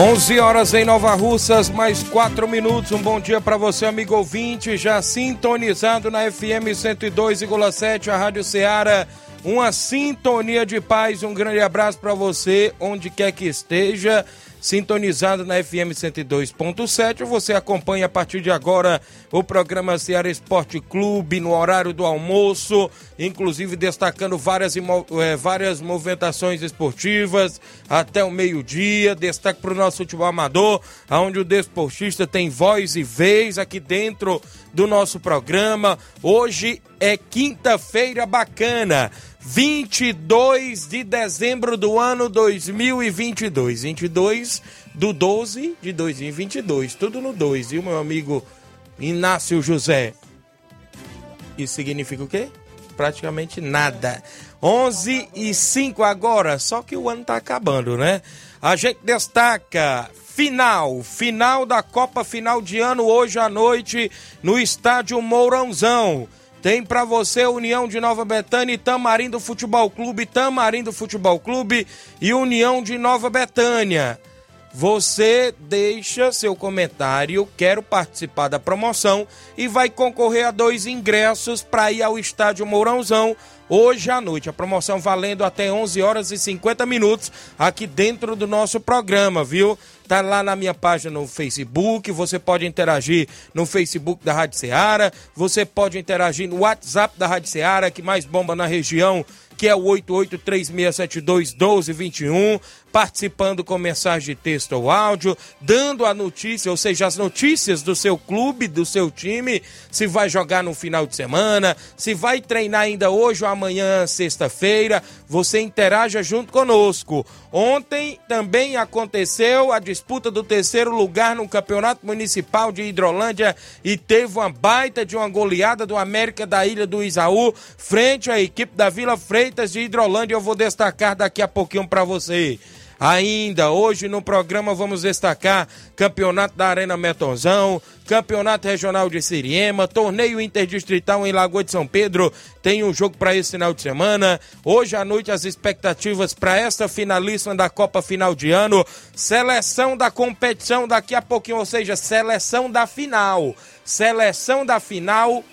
11 horas em Nova Russas, mais 4 minutos. Um bom dia para você, amigo ouvinte, já sintonizado na FM 102,7, a Rádio Ceará. Uma sintonia de paz, um grande abraço para você, onde quer que esteja sintonizado na FM 102.7. Você acompanha a partir de agora o programa Ceará Esporte Clube no horário do almoço, inclusive destacando várias, é, várias movimentações esportivas até o meio-dia. Destaque para o nosso futebol amador, onde o desportista tem voz e vez aqui dentro do nosso programa. Hoje é quinta-feira bacana. 22 de dezembro do ano 2022. 22 do 12 de 2022. Tudo no 2, viu, meu amigo Inácio José? Isso significa o quê? Praticamente nada. 11 e 5 agora, só que o ano tá acabando, né? A gente destaca final, final da Copa Final de Ano hoje à noite no estádio Mourãozão. Tem para você União de Nova Betânia e Tamarindo Futebol Clube, Tamarindo Futebol Clube e União de Nova Betânia. Você deixa seu comentário, quero participar da promoção e vai concorrer a dois ingressos para ir ao estádio Mourãozão hoje à noite. A promoção valendo até 11 horas e 50 minutos aqui dentro do nosso programa, viu? Tá lá na minha página no Facebook, você pode interagir no Facebook da Rádio Ceará, você pode interagir no WhatsApp da Rádio Ceará, que mais bomba na região, que é o 8836721221, participando com mensagem de texto ou áudio, dando a notícia, ou seja, as notícias do seu clube, do seu time, se vai jogar no final de semana, se vai treinar ainda hoje ou amanhã, sexta-feira, você interaja junto conosco. Ontem também aconteceu a disputa do terceiro lugar no Campeonato Municipal de Hidrolândia e teve uma baita de uma goleada do América da Ilha do Isaú frente à equipe da Vila Freitas de Hidrolândia. Eu vou destacar daqui a pouquinho para você. Ainda hoje no programa vamos destacar Campeonato da Arena Metonzão, Campeonato Regional de Siriema, Torneio Interdistrital em Lagoa de São Pedro. Tem um jogo para esse final de semana. Hoje à noite as expectativas para esta finalista da Copa Final de Ano. Seleção da competição daqui a pouquinho, ou seja, seleção da final. Seleção da final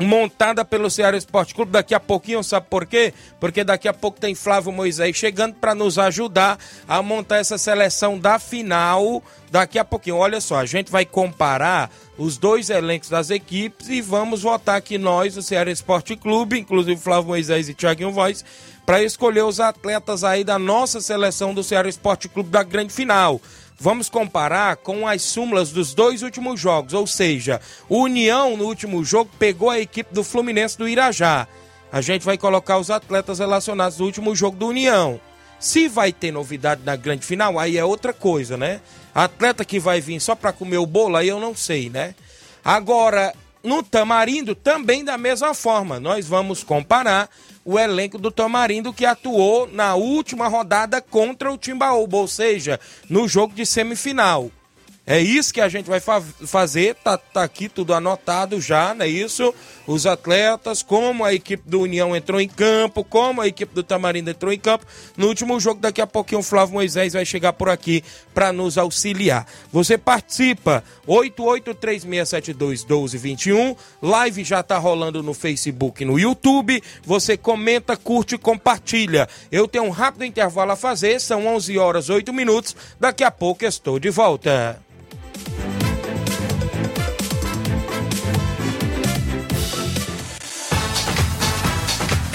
montada pelo Ceará Esporte Clube. Daqui a pouquinho, sabe por quê? Porque daqui a pouco tem Flávio Moisés chegando para nos ajudar a montar essa seleção da final. Daqui a pouquinho, olha só, a gente vai comparar os dois elencos das equipes e vamos votar aqui nós, o Ceará Esporte Clube, inclusive Flávio Moisés e Thiaguinho Voz, para escolher os atletas aí da nossa seleção do Ceará Esporte Clube da grande final. Vamos comparar com as súmulas dos dois últimos jogos, ou seja, o União no último jogo pegou a equipe do Fluminense do Irajá. A gente vai colocar os atletas relacionados no último jogo do União. Se vai ter novidade na grande final, aí é outra coisa, né? Atleta que vai vir só para comer o bolo, aí eu não sei, né? Agora, no Tamarindo, também da mesma forma, nós vamos comparar o elenco do Tamarindo que atuou na última rodada contra o Timbaúba, ou seja, no jogo de semifinal. É isso que a gente vai fa fazer, tá, tá aqui tudo anotado já, não é isso? Os atletas, como a equipe do União entrou em campo, como a equipe do Tamarindo entrou em campo. No último jogo, daqui a pouquinho, o Flávio Moisés vai chegar por aqui para nos auxiliar. Você participa, 8836721221. Live já tá rolando no Facebook e no YouTube. Você comenta, curte e compartilha. Eu tenho um rápido intervalo a fazer, são 11 horas 8 minutos. Daqui a pouco estou de volta.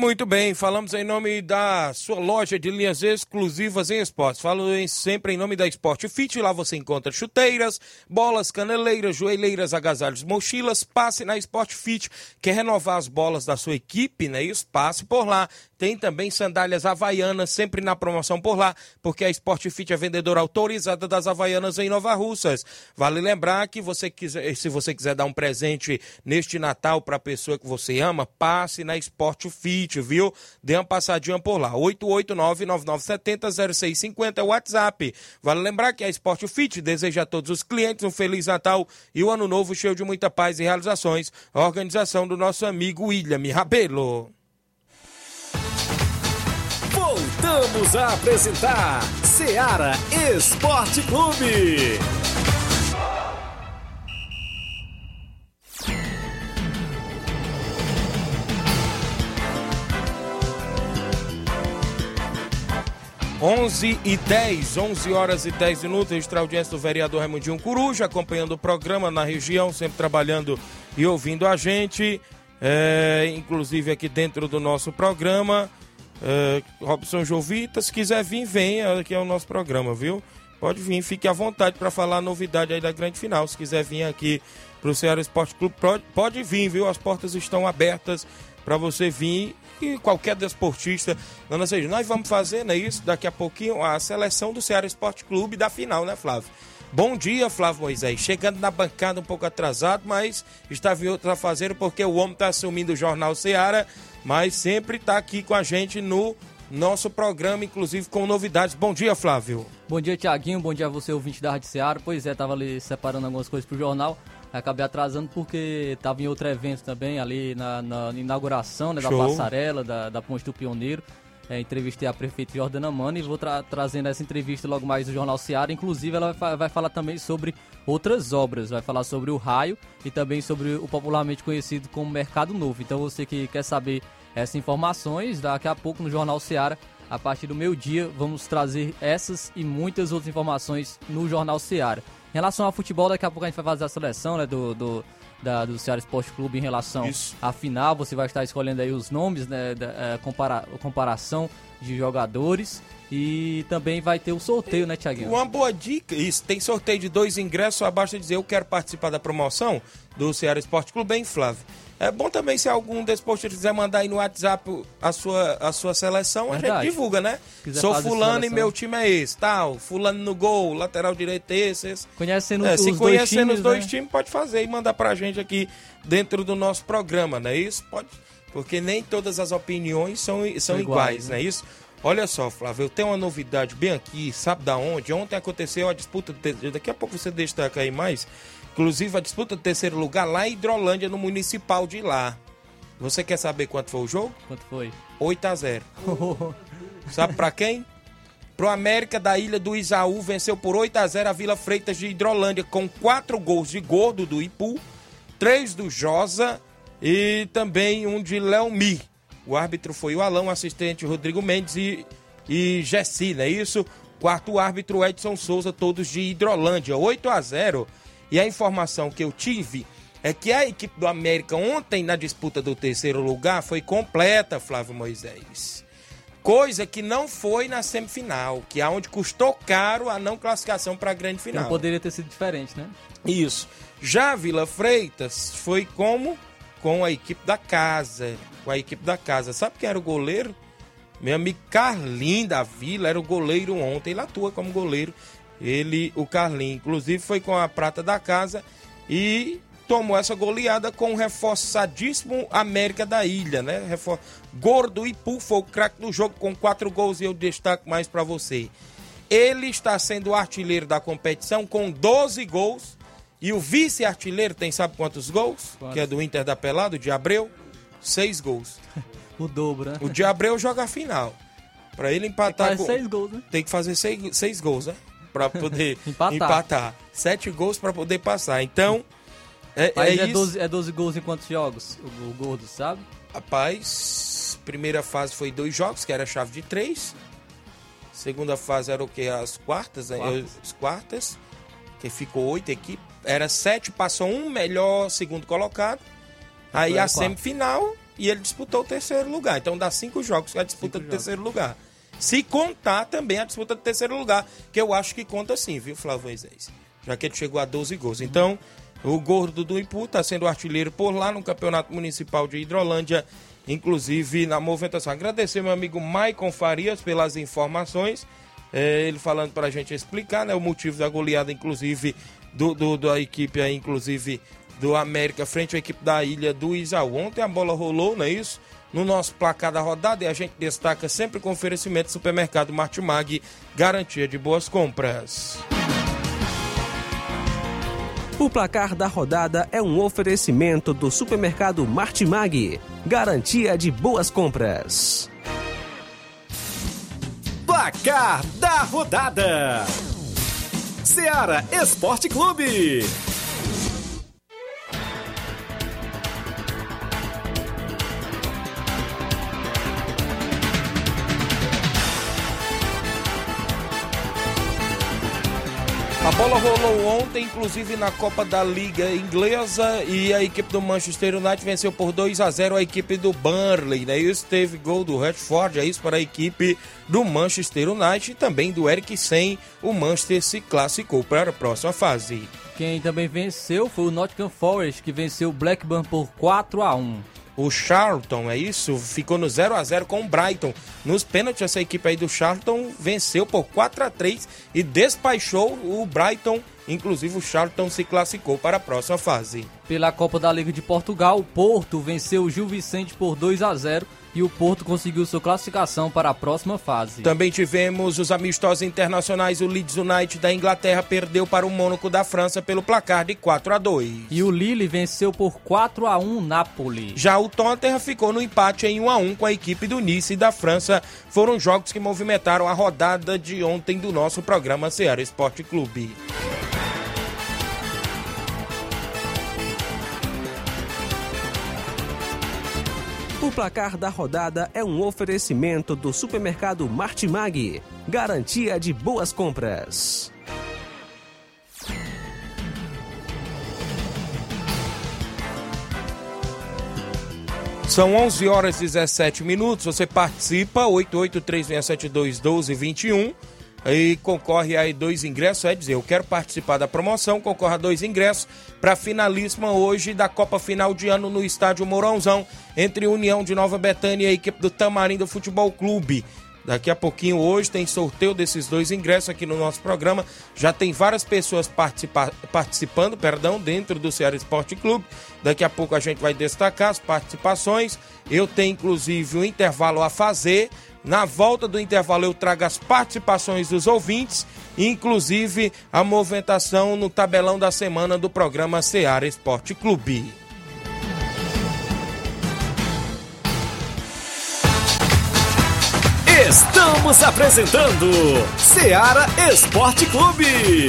Muito bem, falamos em nome da sua loja de linhas exclusivas em esportes. Falo em, sempre em nome da Sport Fit. Lá você encontra chuteiras, bolas, caneleiras, joelheiras, agasalhos, mochilas. Passe na Sport Fit. Quer renovar as bolas da sua equipe, né? Isso, passe por lá. Tem também sandálias havaianas, sempre na promoção por lá, porque a Sport Fit é vendedora autorizada das havaianas em Nova Russas. Vale lembrar que você quiser, se você quiser dar um presente neste Natal para a pessoa que você ama, passe na Sport Fit, viu? Dê uma passadinha por lá. 889-9970-0650 é o WhatsApp. Vale lembrar que a Sport Fit deseja a todos os clientes um Feliz Natal e o um Ano Novo cheio de muita paz e realizações. A organização do nosso amigo William Rabelo. Voltamos a apresentar Seara Esporte Clube. 11 e 10, 11 horas e 10 minutos. Extra audiência do vereador Raimundinho Coruja, acompanhando o programa na região, sempre trabalhando e ouvindo a gente. É, inclusive aqui dentro do nosso programa. É, Robson Jovita, se quiser vir, venha, aqui é o nosso programa, viu? Pode vir, fique à vontade para falar a novidade aí da grande final. Se quiser vir aqui para o Ceará Esporte Clube, pode, pode vir, viu? As portas estão abertas para você vir e qualquer desportista. Não, seja, nós vamos fazer, né, isso, daqui a pouquinho, a seleção do Ceará Esporte Clube da final, né, Flávio? Bom dia, Flávio Moisés. Chegando na bancada um pouco atrasado, mas estava em outra fazer porque o homem está assumindo o Jornal Ceará, mas sempre está aqui com a gente no nosso programa, inclusive com novidades. Bom dia, Flávio. Bom dia, Tiaguinho. Bom dia a você, ouvinte da Rádio Ceará. Pois é, tava ali separando algumas coisas pro jornal. Acabei atrasando porque estava em outro evento também, ali na, na inauguração né, da passarela, da, da Ponte do Pioneiro. É, entrevistei a prefeita Jordana Mano e vou tra trazendo essa entrevista logo mais do Jornal Seara. Inclusive, ela vai, vai, falar também sobre outras obras. Vai falar sobre o raio e também sobre o popularmente conhecido como Mercado Novo. Então, você que quer saber essas informações, daqui a pouco no Jornal Seara, a partir do meio dia, vamos trazer essas e muitas outras informações no Jornal Seara. Em relação ao futebol, daqui a pouco a gente vai fazer a seleção né, do, do, da, do Ceará Esporte Clube em relação Isso. à final. Você vai estar escolhendo aí os nomes, né, da, é, compara, comparação de jogadores. E também vai ter o sorteio, né, Tiaguinho? Uma boa dica, isso, tem sorteio de dois ingressos, abaixo de dizer eu quero participar da promoção do Ceará Esporte Clube, bem, Flávio. É bom também se algum desportista quiser mandar aí no WhatsApp a sua, a sua seleção, Verdade. a gente divulga, né? Sou fulano e meu time é esse, tal. Fulano no gol, lateral direito esse, esse. Conhecendo é, os se dois conhecendo times, os dois né? times, pode fazer e mandar pra gente aqui dentro do nosso programa, não é isso? Pode, porque nem todas as opiniões são, são, iguais, iguais né? não é isso? Olha só, Flávio, eu tenho uma novidade bem aqui, sabe da onde? Ontem aconteceu a disputa, daqui a pouco você destaca aí mais, inclusive a disputa do terceiro lugar lá em Hidrolândia, no municipal de lá. Você quer saber quanto foi o jogo? Quanto foi? 8 a 0 Sabe pra quem? Pro América da Ilha do Isaú venceu por 8 a 0 a Vila Freitas de Hidrolândia com quatro gols de Gordo do Ipu, três do Josa e também um de Leomi. O árbitro foi o Alão, assistente Rodrigo Mendes e, e Gessi, não é isso? Quarto árbitro Edson Souza, todos de Hidrolândia, 8 a 0 E a informação que eu tive é que a equipe do América ontem na disputa do terceiro lugar foi completa, Flávio Moisés. Coisa que não foi na semifinal, que é onde custou caro a não classificação para a grande final. Não poderia ter sido diferente, né? Isso. Já Vila Freitas foi como com a equipe da casa, com a equipe da casa. Sabe quem era o goleiro? Meu amigo Carlinho da Vila era o goleiro ontem, ele atua como goleiro. Ele, o Carlinho, inclusive foi com a prata da casa e tomou essa goleada com o reforçadíssimo América da Ilha, né? Refor... Gordo e Pu foi o craque do jogo com quatro gols e eu destaco mais para você. Ele está sendo o artilheiro da competição com 12 gols e o vice-artilheiro tem sabe quantos gols? Quantos? Que é do Inter da Pelado, de Abreu, seis gols. o dobro, né? O de Abreu joga a final. Para ele empatar. Tem que fazer com... seis gols, né? Tem que fazer seis, seis gols, né? Para poder empatar. empatar. Sete gols para poder passar. Então. É, Mas é, é, 12, é 12 gols em quantos jogos? O, o Gordo, sabe? Rapaz, primeira fase foi dois jogos, que era a chave de três. Segunda fase era o que? As quartas, né? quartas. As quartas. Que ficou oito equipes. Era sete, passou um melhor segundo colocado. Aí a semifinal e ele disputou o terceiro lugar. Então dá cinco jogos que a disputa cinco do jogos. terceiro lugar. Se contar também a disputa do terceiro lugar, que eu acho que conta sim, viu, Flávio Moisés? Já que ele chegou a 12 gols. Então, o gordo do Impu está sendo artilheiro por lá no Campeonato Municipal de Hidrolândia, inclusive na movimentação. Agradecer meu amigo Maicon Farias pelas informações, é, ele falando para a gente explicar né, o motivo da goleada, inclusive, do, do, da equipe inclusive, do América frente à equipe da Ilha do Isaú. Ontem a bola rolou, não é isso? No nosso placar da rodada e a gente destaca sempre com oferecimento do supermercado Martimag, garantia de boas compras. O placar da rodada é um oferecimento do supermercado Martimag. Garantia de boas compras. Placar da rodada: Seara Esporte Clube. Bola rolou ontem, inclusive na Copa da Liga Inglesa, e a equipe do Manchester United venceu por 2 a 0 a equipe do Burnley. Né? Isso teve gol do Redford, é isso para a equipe do Manchester United e também do Eric Sen. O Manchester se classificou para a próxima fase. Quem também venceu foi o Nottingham Forest, que venceu o Blackburn por 4 a 1 o Charlton, é isso? Ficou no 0 a 0 com o Brighton. Nos pênaltis, essa equipe aí do Charlton venceu por 4 a 3 e despachou o Brighton. Inclusive, o Charlton se classificou para a próxima fase. Pela Copa da Liga de Portugal, o Porto venceu o Gil Vicente por 2 a 0 e o Porto conseguiu sua classificação para a próxima fase. Também tivemos os amistosos internacionais. O Leeds United da Inglaterra perdeu para o Mônaco da França pelo placar de 4 a 2. E o Lille venceu por 4 a 1 Napoli. Já o Tottenham ficou no empate em 1 a 1 com a equipe do Nice da França. Foram jogos que movimentaram a rodada de ontem do nosso programa Ceará Esporte Clube. O placar da rodada é um oferecimento do supermercado Martimag. Garantia de boas compras. São 11 horas e 17 minutos. Você participa, 8836721221 e concorre aí dois ingressos, é dizer, eu quero participar da promoção, concorre a dois ingressos para finalíssima hoje da Copa Final de Ano no Estádio Mourãozão, entre União de Nova Betânia e a equipe do Tamarindo Futebol Clube. Daqui a pouquinho hoje tem sorteio desses dois ingressos aqui no nosso programa. Já tem várias pessoas participa participando, perdão, dentro do Ceará Esporte Clube. Daqui a pouco a gente vai destacar as participações. Eu tenho inclusive um intervalo a fazer na volta do intervalo eu trago as participações dos ouvintes, inclusive a movimentação no tabelão da semana do programa Seara Esporte Clube. Estamos apresentando Seara Esporte Clube.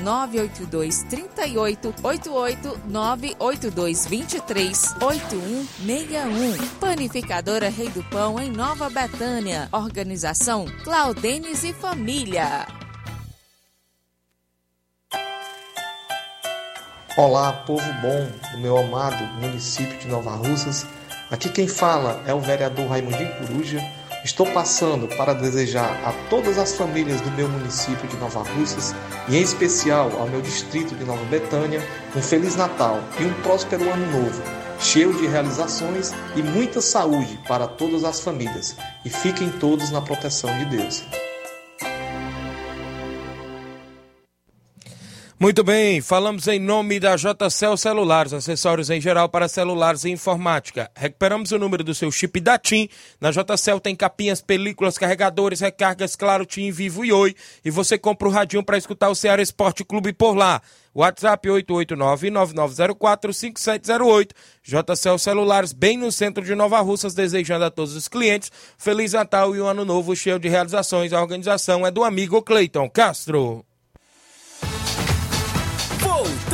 982 38 88 982 23 8161. Panificadora Rei do Pão em Nova Betânia. Organização Claudenes e Família. Olá, povo bom do meu amado município de Nova Russas. Aqui quem fala é o vereador Raimundinho Coruja. Estou passando para desejar a todas as famílias do meu município de Nova Russas e em especial ao meu distrito de Nova Betânia um feliz Natal e um próspero ano novo, cheio de realizações e muita saúde para todas as famílias. E fiquem todos na proteção de Deus. Muito bem, falamos em nome da JCL Celulares, acessórios em geral para celulares e informática. Recuperamos o número do seu chip da TIM. Na JCL tem capinhas, películas, carregadores, recargas, claro, TIM, Vivo e Oi. E você compra o radinho para escutar o Ceará Esporte Clube por lá. WhatsApp 889-9904-5708. JCL Celulares, bem no centro de Nova Russas, desejando a todos os clientes Feliz Natal e um ano novo cheio de realizações. A organização é do amigo Cleiton Castro.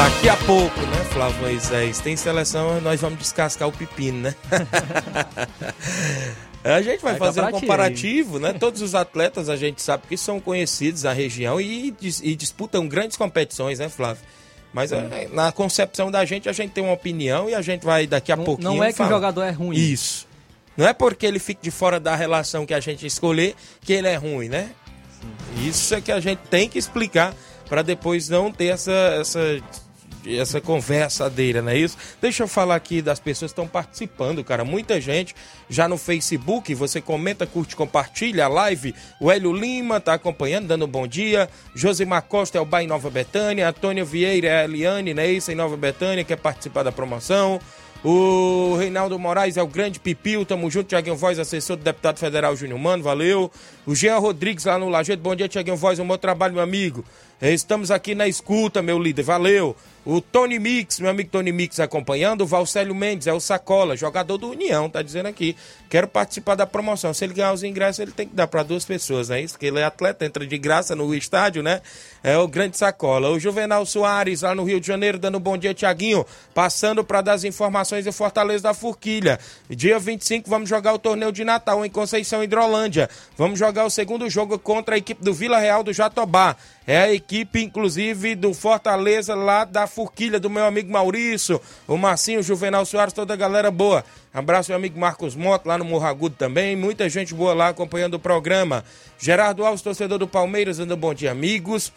Daqui a pouco, né, Flávio Moisés? Tem seleção, nós vamos descascar o pepino, né? A gente vai, Vai fazer um ti. comparativo, né? Todos os atletas a gente sabe que são conhecidos na região e, e disputam grandes competições, né, Flávio? Mas é, na concepção da gente, a gente tem uma opinião e a gente vai daqui a Não, pouquinho. não é que falar. o jogador é ruim. Isso. Não é porque ele fique de fora da relação que a gente escolher que ele é ruim, né? Isso é que a gente tem que explicar para depois não ter essa, essa, essa conversadeira, não é isso? Deixa eu falar aqui das pessoas que estão participando, cara. Muita gente já no Facebook, você comenta, curte, compartilha a live. O Hélio Lima tá acompanhando, dando um bom dia. Josimar Costa é o Bar em Nova Betânia. Antônio Vieira é a Eliane, né? Isso em Nova Betânia, quer participar da promoção. O Reinaldo Moraes é o grande Pipil, tamo junto, Tiaguinho Voz, assessor do deputado federal Júnior Mano, valeu. O Jean Rodrigues lá no Lajeado, bom dia, Tiaguinho Voz, um bom trabalho, meu amigo. Eh, Estamos aqui na escuta, meu líder, valeu. O Tony Mix, meu amigo Tony Mix acompanhando. O Valcélio Mendes é o Sacola, jogador do União, tá dizendo aqui. Quero participar da promoção. Se ele ganhar os ingressos, ele tem que dar para duas pessoas, não é isso? Porque ele é atleta, entra de graça no estádio, né? É o grande Sacola. O Juvenal Soares, lá no Rio de Janeiro, dando um bom dia, Tiaguinho. Passando para dar as informações do Fortaleza da Forquilha. Dia 25, vamos jogar o torneio de Natal em Conceição Hidrolândia. Vamos jogar o segundo jogo contra a equipe do Vila Real do Jatobá. É a equipe, inclusive, do Fortaleza lá da Forquilha, do meu amigo Maurício, o Marcinho, o Juvenal Soares, toda a galera boa. Abraço, meu amigo Marcos Mota, lá no Morro Agudo também. Muita gente boa lá acompanhando o programa. Gerardo Alves, torcedor do Palmeiras, dando bom dia, amigos.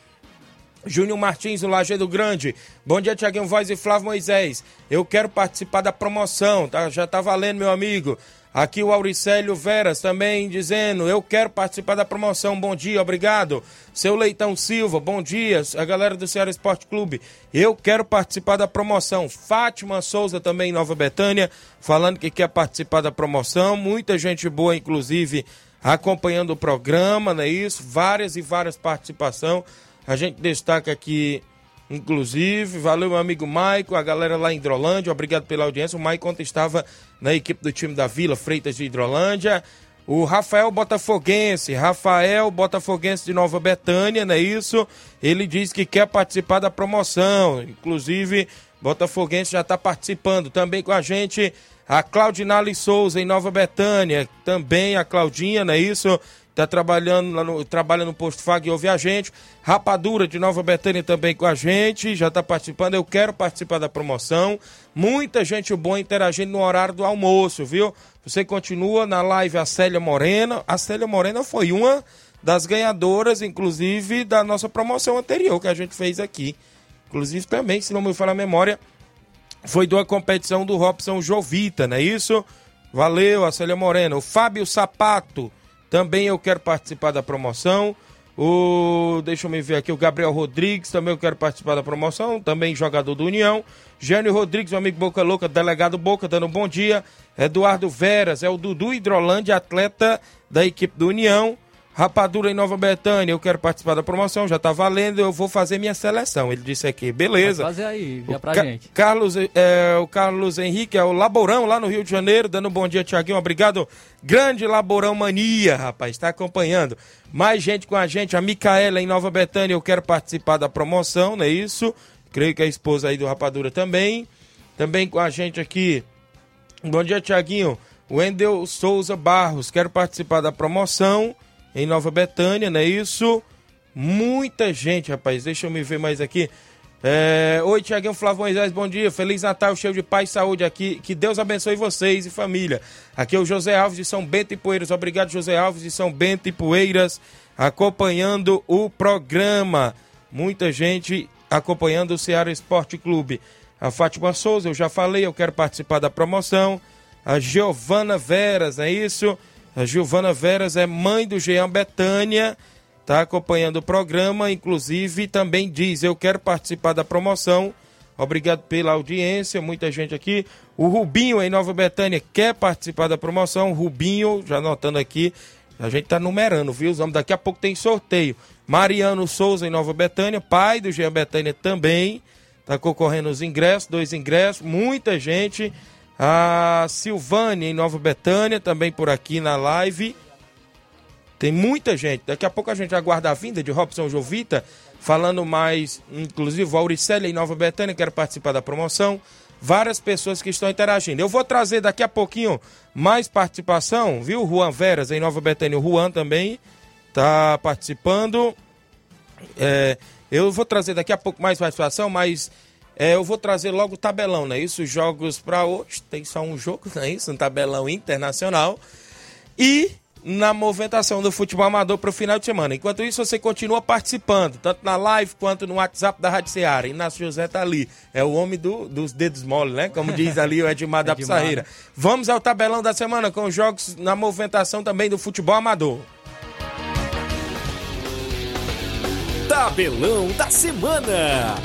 Júnior Martins, do Lajeado Grande. Bom dia, Tiaguinho Voz e Flávio Moisés. Eu quero participar da promoção, tá? Já tá valendo, meu amigo. Aqui o Auricélio Veras também dizendo, eu quero participar da promoção. Bom dia, obrigado. Seu Leitão Silva, bom dia. A galera do Ceará Esporte Clube, eu quero participar da promoção. Fátima Souza também, Nova Betânia, falando que quer participar da promoção. Muita gente boa, inclusive, acompanhando o programa, não é isso? Várias e várias participações. A gente destaca aqui, inclusive, valeu meu amigo Maico, a galera lá em Hidrolândia, obrigado pela audiência. O Maico ontem estava na equipe do time da Vila Freitas de Hidrolândia. O Rafael Botafoguense, Rafael Botafoguense de Nova Betânia, não é isso? Ele diz que quer participar da promoção, inclusive Botafoguense já está participando. Também com a gente a Claudinale Souza em Nova Betânia. Também a Claudinha, não é isso? Está trabalhando lá no, trabalha no posto Fag e ouve a gente. Rapadura de Nova Betânia também com a gente, já está participando. Eu quero participar da promoção. Muita gente boa interagindo no horário do almoço, viu? Você continua na live a Célia Morena. A Célia Morena foi uma das ganhadoras, inclusive, da nossa promoção anterior que a gente fez aqui. Inclusive também, se não me falar a memória, foi de uma competição do Robson Jovita, não é isso? Valeu, a Célia Morena. O Fábio Sapato, também eu quero participar da promoção. O, deixa eu me ver aqui, o Gabriel Rodrigues, também eu quero participar da promoção, também jogador do União. Gênio Rodrigues, meu amigo Boca Louca, delegado Boca, dando um bom dia. Eduardo Veras, é o Dudu Hidrolândia, atleta da equipe do União. Rapadura em Nova Betânia, eu quero participar da promoção, já tá valendo, eu vou fazer minha seleção. Ele disse aqui, beleza. Pode fazer aí, já pra Ca gente. Carlos, é, o Carlos Henrique, é o Laborão lá no Rio de Janeiro, dando um bom dia, Tiaguinho, obrigado. Grande Laborão Mania, rapaz, está acompanhando. Mais gente com a gente, a Micaela em Nova Betânia, eu quero participar da promoção, não é isso? Creio que a esposa aí do Rapadura também. Também com a gente aqui, bom dia, Tiaguinho. Wendel Souza Barros, quero participar da promoção em Nova Betânia, não é isso? Muita gente, rapaz. Deixa eu me ver mais aqui. É... Oi, Tiaguinho Flávio Moisés, bom dia. Feliz Natal, cheio de paz e saúde aqui. Que Deus abençoe vocês e família. Aqui é o José Alves de São Bento e Poeiras. Obrigado, José Alves de São Bento e Poeiras, acompanhando o programa. Muita gente acompanhando o Ceará Esporte Clube. A Fátima Souza, eu já falei, eu quero participar da promoção. A Giovana Veras, é isso? A Giovana Veras é mãe do Jean Betânia, está acompanhando o programa, inclusive também diz: Eu quero participar da promoção. Obrigado pela audiência, muita gente aqui. O Rubinho em Nova Betânia quer participar da promoção. Rubinho, já anotando aqui, a gente está numerando, viu? Os homens daqui a pouco tem sorteio. Mariano Souza em Nova Betânia, pai do Jean Betânia também, está concorrendo os ingressos, dois ingressos, muita gente. A Silvânia em Nova Betânia, também por aqui na live. Tem muita gente. Daqui a pouco a gente aguarda a vinda de Robson Jovita, falando mais, inclusive o Auricélia em Nova Betânia, quero participar da promoção. Várias pessoas que estão interagindo. Eu vou trazer daqui a pouquinho mais participação, viu? Juan Veras em Nova Betânia, o Juan também está participando. É, eu vou trazer daqui a pouco mais participação, mas é, eu vou trazer logo o tabelão, não é isso? Jogos para hoje, tem só um jogo, não é isso? Um tabelão internacional. E na movimentação do futebol amador para o final de semana. Enquanto isso, você continua participando, tanto na live quanto no WhatsApp da Rádio Seara. Inácio José tá ali, é o homem do, dos dedos mole, né? Como diz ali o Edmar da Pissarreira. Vamos ao tabelão da semana com os jogos na movimentação também do futebol amador. Tabelão da semana.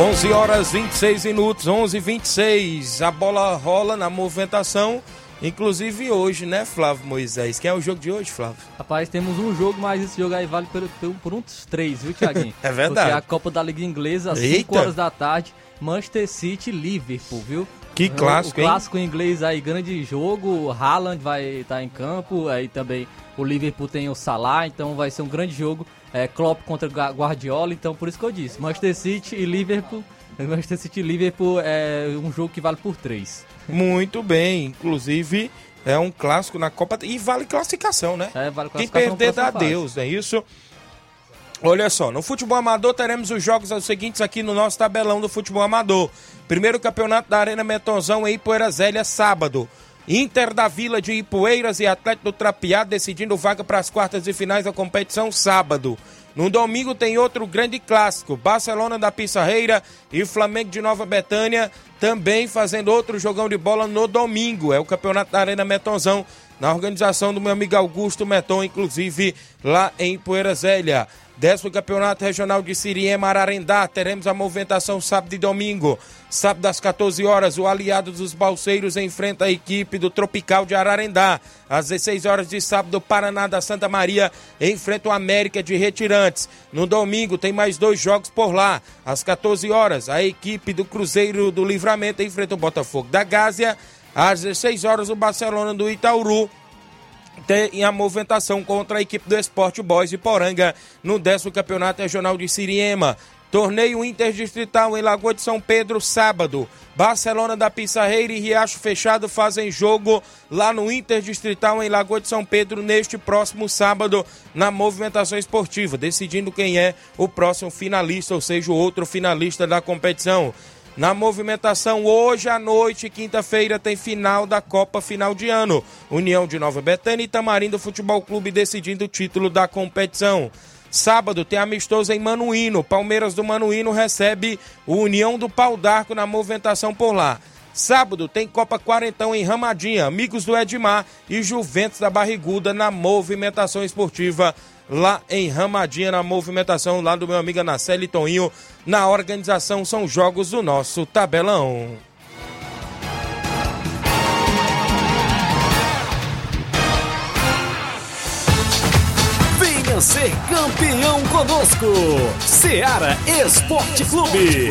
Onze horas 26 minutos, 11 e 26 A bola rola na movimentação. Inclusive hoje, né, Flávio Moisés? Quem é o jogo de hoje, Flávio? Rapaz, temos um jogo, mas esse jogo aí vale por, por, por uns três, viu, Tiaguinho? é verdade. Porque é a Copa da Liga Inglesa, às 5 horas da tarde, Manchester City Liverpool, viu? Que clássico, o, o clássico hein? inglês aí, grande jogo. O Haaland vai estar tá em campo. Aí também o Liverpool tem o Salah, então vai ser um grande jogo. É, Klopp contra Guardiola, então por isso que eu disse. Manchester City e Liverpool. Manchester City e Liverpool é um jogo que vale por três. Muito bem, inclusive é um clássico na Copa e vale classificação, né? É, vale Quem classificação. perder dá Deus, é isso? Olha só, no futebol amador teremos os jogos os seguintes aqui no nosso tabelão do futebol amador. Primeiro campeonato da Arena Metonzão em Ipoeira Zélia, sábado. Inter da Vila de Ipueiras e Atlético do Trapiado decidindo vaga para as quartas e finais da competição sábado. No domingo tem outro grande clássico, Barcelona da Pissarreira e Flamengo de Nova Betânia também fazendo outro jogão de bola no domingo. É o campeonato da Arena Metonzão, na organização do meu amigo Augusto Meton, inclusive lá em Poeira Zélia. Décimo Campeonato Regional de Siriema, Ararendá. Teremos a movimentação sábado e domingo. Sábado às 14 horas, o aliado dos Balseiros enfrenta a equipe do Tropical de Ararendá. Às 16 horas de sábado, o Paraná da Santa Maria enfrenta o América de Retirantes. No domingo, tem mais dois jogos por lá. Às 14 horas, a equipe do Cruzeiro do Livramento enfrenta o Botafogo da Gásia. Às 16 horas, o Barcelona do Itauru tem a movimentação contra a equipe do Esporte Boys de Poranga no 10 Campeonato Regional de Siriema. Torneio Interdistrital em Lagoa de São Pedro, sábado. Barcelona da Pissarreira e Riacho Fechado fazem jogo lá no Interdistrital em Lagoa de São Pedro neste próximo sábado na movimentação esportiva, decidindo quem é o próximo finalista, ou seja, o outro finalista da competição. Na movimentação, hoje à noite, quinta-feira, tem final da Copa Final de Ano. União de Nova Betânia e Tamarindo Futebol Clube decidindo o título da competição. Sábado tem amistoso em Manuíno. Palmeiras do Manuíno recebe o União do Pau d'Arco na movimentação por lá. Sábado tem Copa Quarentão em Ramadinha, Amigos do Edmar e Juventus da Barriguda na movimentação esportiva lá em Ramadinha, na movimentação lá do meu amigo Anaceli Toninho. Na organização são jogos do nosso tabelão. Venha ser campeão conosco, Seara Esporte Clube.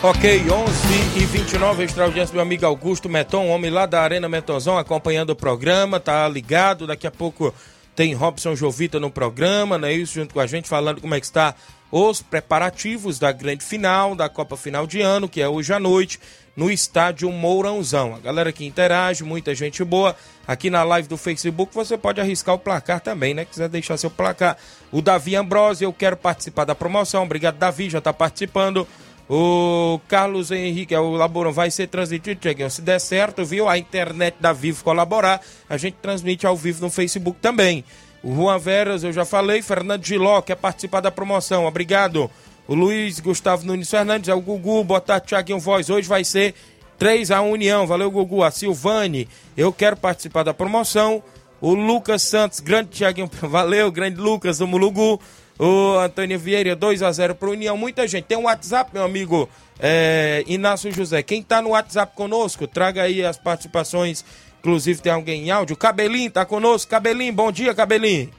Ok, 11 e 29, extra audiência, meu amigo Augusto Meton, homem lá da Arena Metonzão, acompanhando o programa, tá ligado, daqui a pouco tem Robson Jovita no programa, né, isso, junto com a gente, falando como é que está os preparativos da grande final, da Copa Final de Ano, que é hoje à noite, no estádio Mourãozão. A galera que interage, muita gente boa. Aqui na live do Facebook você pode arriscar o placar também, né? Quiser deixar seu placar. O Davi Ambrosio, eu quero participar da promoção. Obrigado, Davi, já está participando. O Carlos Henrique, é o Laborão, vai ser transmitido, Tiaguinho. Se der certo, viu? A internet da Vivo colaborar, a gente transmite ao vivo no Facebook também. O Juan Veras, eu já falei. Fernando Giló, quer participar da promoção. Obrigado. O Luiz Gustavo Nunes Fernandes, é o Gugu, botar Tiaguinho Voz. Hoje vai ser 3 a União. Valeu, Gugu. A Silvane, eu quero participar da promoção. O Lucas Santos, grande Tiaguinho, valeu, grande Lucas do Mulugu. O Antônio Vieira, 2 a 0 para União. Muita gente. Tem um WhatsApp, meu amigo é, Inácio José. Quem está no WhatsApp conosco, traga aí as participações. Inclusive tem alguém em áudio. Cabelinho está conosco. Cabelinho, bom dia, Cabelinho.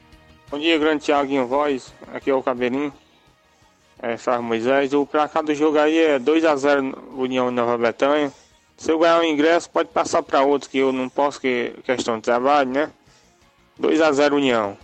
Bom dia, grande Tiaguinho Voz. Aqui é o Cabelinho. É Moisés. O placar do jogo aí é 2 a 0 União Nova Bretanha. Se eu ganhar o ingresso, pode passar para outro, que eu não posso, que questão de trabalho, né? 2 a 0 União.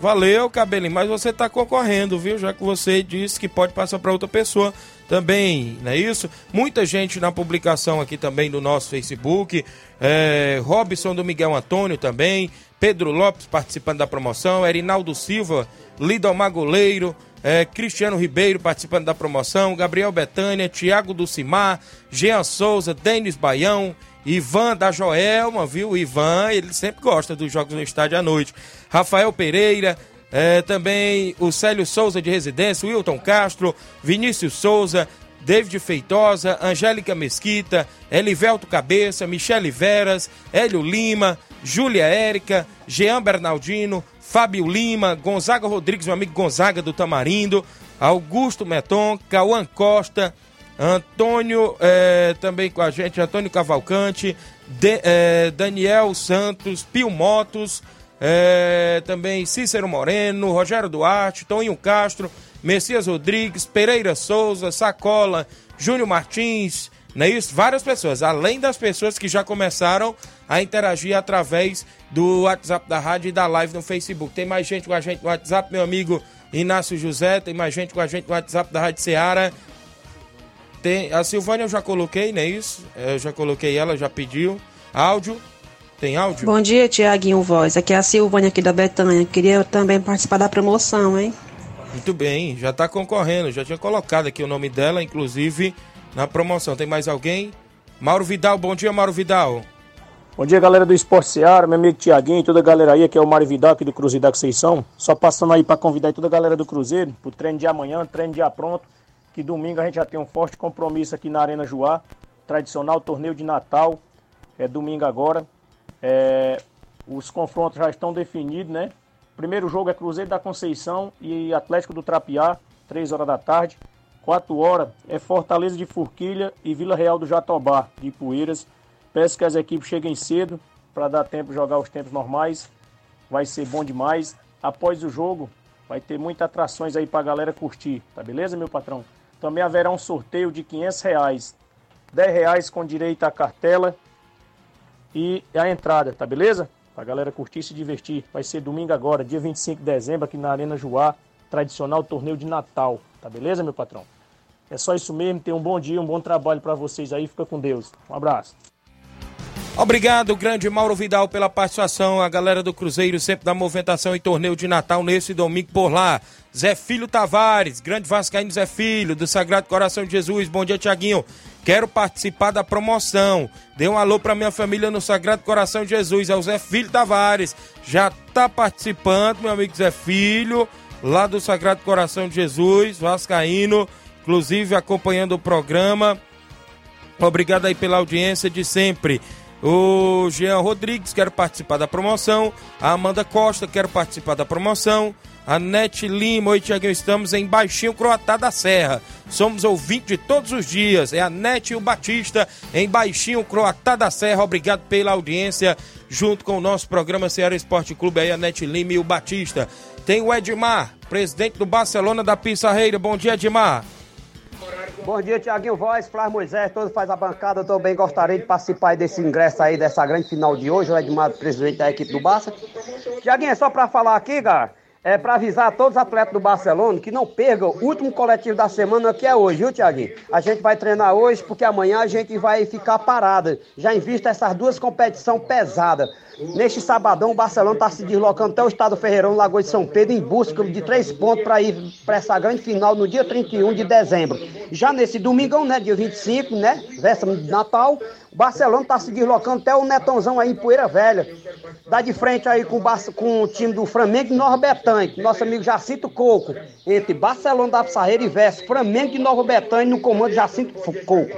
Valeu, Cabelinho, mas você está concorrendo, viu? Já que você disse que pode passar para outra pessoa também, não é isso? Muita gente na publicação aqui também do nosso Facebook. É, Robson do Miguel Antônio também. Pedro Lopes participando da promoção. Erinaldo Silva, Lidomar Goleiro. É, Cristiano Ribeiro participando da promoção. Gabriel Betânia, Tiago Dulcimar, Jean Souza, Denis Baião. Ivan da Joelma, viu? Ivan, ele sempre gosta dos jogos no estádio à noite. Rafael Pereira, é, também o Célio Souza de Residência, Wilton Castro, Vinícius Souza, David Feitosa, Angélica Mesquita, Elivelto Cabeça, Michele Veras, Hélio Lima, Júlia Érica, Jean Bernardino, Fábio Lima, Gonzaga Rodrigues, meu amigo Gonzaga do Tamarindo, Augusto Meton, Cauã Costa, Antônio é, também com a gente, Antônio Cavalcante, de, é, Daniel Santos, Pio Motos, é, também Cícero Moreno, Rogério Duarte, Toninho Castro, Messias Rodrigues, Pereira Souza, Sacola, Júnior Martins, não é isso? Várias pessoas, além das pessoas que já começaram a interagir através do WhatsApp da rádio e da live no Facebook. Tem mais gente com a gente no WhatsApp, meu amigo Inácio José, tem mais gente com a gente no WhatsApp da Rádio Ceará. Tem, a Silvânia eu já coloquei, não é isso? Eu já coloquei ela, já pediu. Áudio. Tem áudio? Bom dia, Tiaguinho Voz. Aqui é a Silvânia aqui da Betânia. Queria também participar da promoção, hein? Muito bem, já está concorrendo. Já tinha colocado aqui o nome dela, inclusive, na promoção. Tem mais alguém? Mauro Vidal, bom dia, Mauro Vidal. Bom dia, galera do Esporte Seara, meu amigo Tiaguinho e toda a galera aí, aqui é o Mário Vidal aqui do Cruzeiro da Conceição. Só passando aí para convidar toda a galera do Cruzeiro pro treino de amanhã, treino de pronto que domingo a gente já tem um forte compromisso aqui na Arena Joá, tradicional torneio de Natal, é domingo agora. É, os confrontos já estão definidos, né? Primeiro jogo é Cruzeiro da Conceição e Atlético do Trapiá, 3 horas da tarde. 4 horas é Fortaleza de Forquilha e Vila Real do Jatobá, de Poeiras. Peço que as equipes cheguem cedo para dar tempo de jogar os tempos normais. Vai ser bom demais. Após o jogo, vai ter muitas atrações aí para a galera curtir, tá beleza, meu patrão? Também haverá um sorteio de 500 reais. 10 reais com direito à cartela e a entrada, tá beleza? Pra galera curtir e se divertir. Vai ser domingo agora, dia 25 de dezembro, aqui na Arena Joá, tradicional torneio de Natal. Tá beleza, meu patrão? É só isso mesmo. Tenha um bom dia, um bom trabalho para vocês aí. Fica com Deus. Um abraço. Obrigado, grande Mauro Vidal, pela participação. A galera do Cruzeiro sempre da movimentação e torneio de Natal nesse domingo por lá. Zé Filho Tavares, grande Vascaíno Zé Filho, do Sagrado Coração de Jesus. Bom dia, Tiaguinho. Quero participar da promoção. Dê um alô para minha família no Sagrado Coração de Jesus. É o Zé Filho Tavares. Já tá participando, meu amigo Zé Filho, lá do Sagrado Coração de Jesus, Vascaíno, inclusive acompanhando o programa. Obrigado aí pela audiência de sempre. O Jean Rodrigues, quero participar da promoção. A Amanda Costa, quero participar da promoção. A Nete Lima, oi Tiaguinho, estamos em Baixinho Croatá da Serra. Somos ouvintes de todos os dias. É a Nete e o Batista em Baixinho Croatá da Serra. Obrigado pela audiência, junto com o nosso programa Ceará Esporte Clube, aí a Nete Lima e o Batista. Tem o Edmar, presidente do Barcelona da Pissarreira. Bom dia, Edmar. Bom dia, Tiaguinho Voz, Flávio Moisés, todos faz a bancada. Eu também gostaria de participar desse ingresso aí, dessa grande final de hoje. O Edmar, presidente da equipe do Barça. Tiaguinho, é só para falar aqui, cara, é para avisar todos os atletas do Barcelona que não percam o último coletivo da semana, que é hoje, viu, Tiaguinho? A gente vai treinar hoje porque amanhã a gente vai ficar parada, já em vista essas duas competições pesadas. Neste sabadão, o Barcelona está se deslocando até o estado Ferreirão, Lagoa de São Pedro, em busca de três pontos para ir para essa grande final no dia 31 de dezembro. Já nesse domingão, né, dia 25, né, véspera de Natal, o Barcelona está se deslocando até o Netãozão aí em Poeira Velha. Dá de frente aí com o, Bar com o time do Flamengo de Nova Betânia, nosso amigo Jacinto Coco. Entre Barcelona da Pissarreira e Verso, Flamengo de Nova Betânia no comando Jacinto Coco.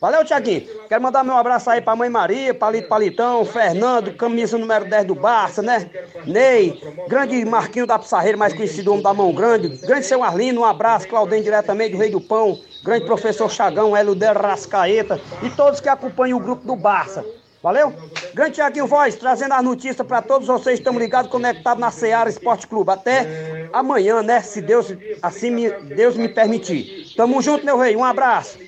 Valeu, Tiaguinho. Quero mandar meu abraço aí pra Mãe Maria, Palito Palitão, Fernando, camisa número 10 do Barça, né? Ney, grande Marquinho da Pissarreira, mais conhecido homem da mão grande. Grande seu Arlindo, um abraço, Claudem diretamente do Rei do Pão grande professor Chagão, Hélio de Rascaeta e todos que acompanham o grupo do Barça. Valeu? Grande Tiaguinho Voz, trazendo as notícias para todos vocês estão ligados, conectados na Seara Esporte Clube. Até amanhã, né? Se Deus assim me, Deus me permitir. Tamo junto, meu rei. Um abraço.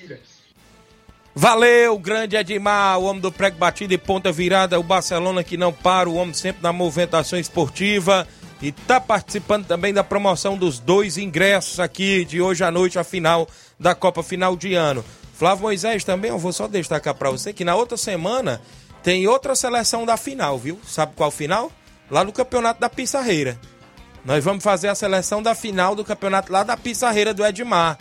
Valeu, grande Edmar, o homem do prego batido e ponta virada, o Barcelona que não para, o homem sempre na movimentação esportiva e tá participando também da promoção dos dois ingressos aqui de hoje à noite, a final da Copa Final de Ano. Flávio Moisés também, eu vou só destacar para você que na outra semana tem outra seleção da final, viu? Sabe qual final? Lá no Campeonato da Pissarreira. Nós vamos fazer a seleção da final do campeonato lá da Pissarreira do Edmar.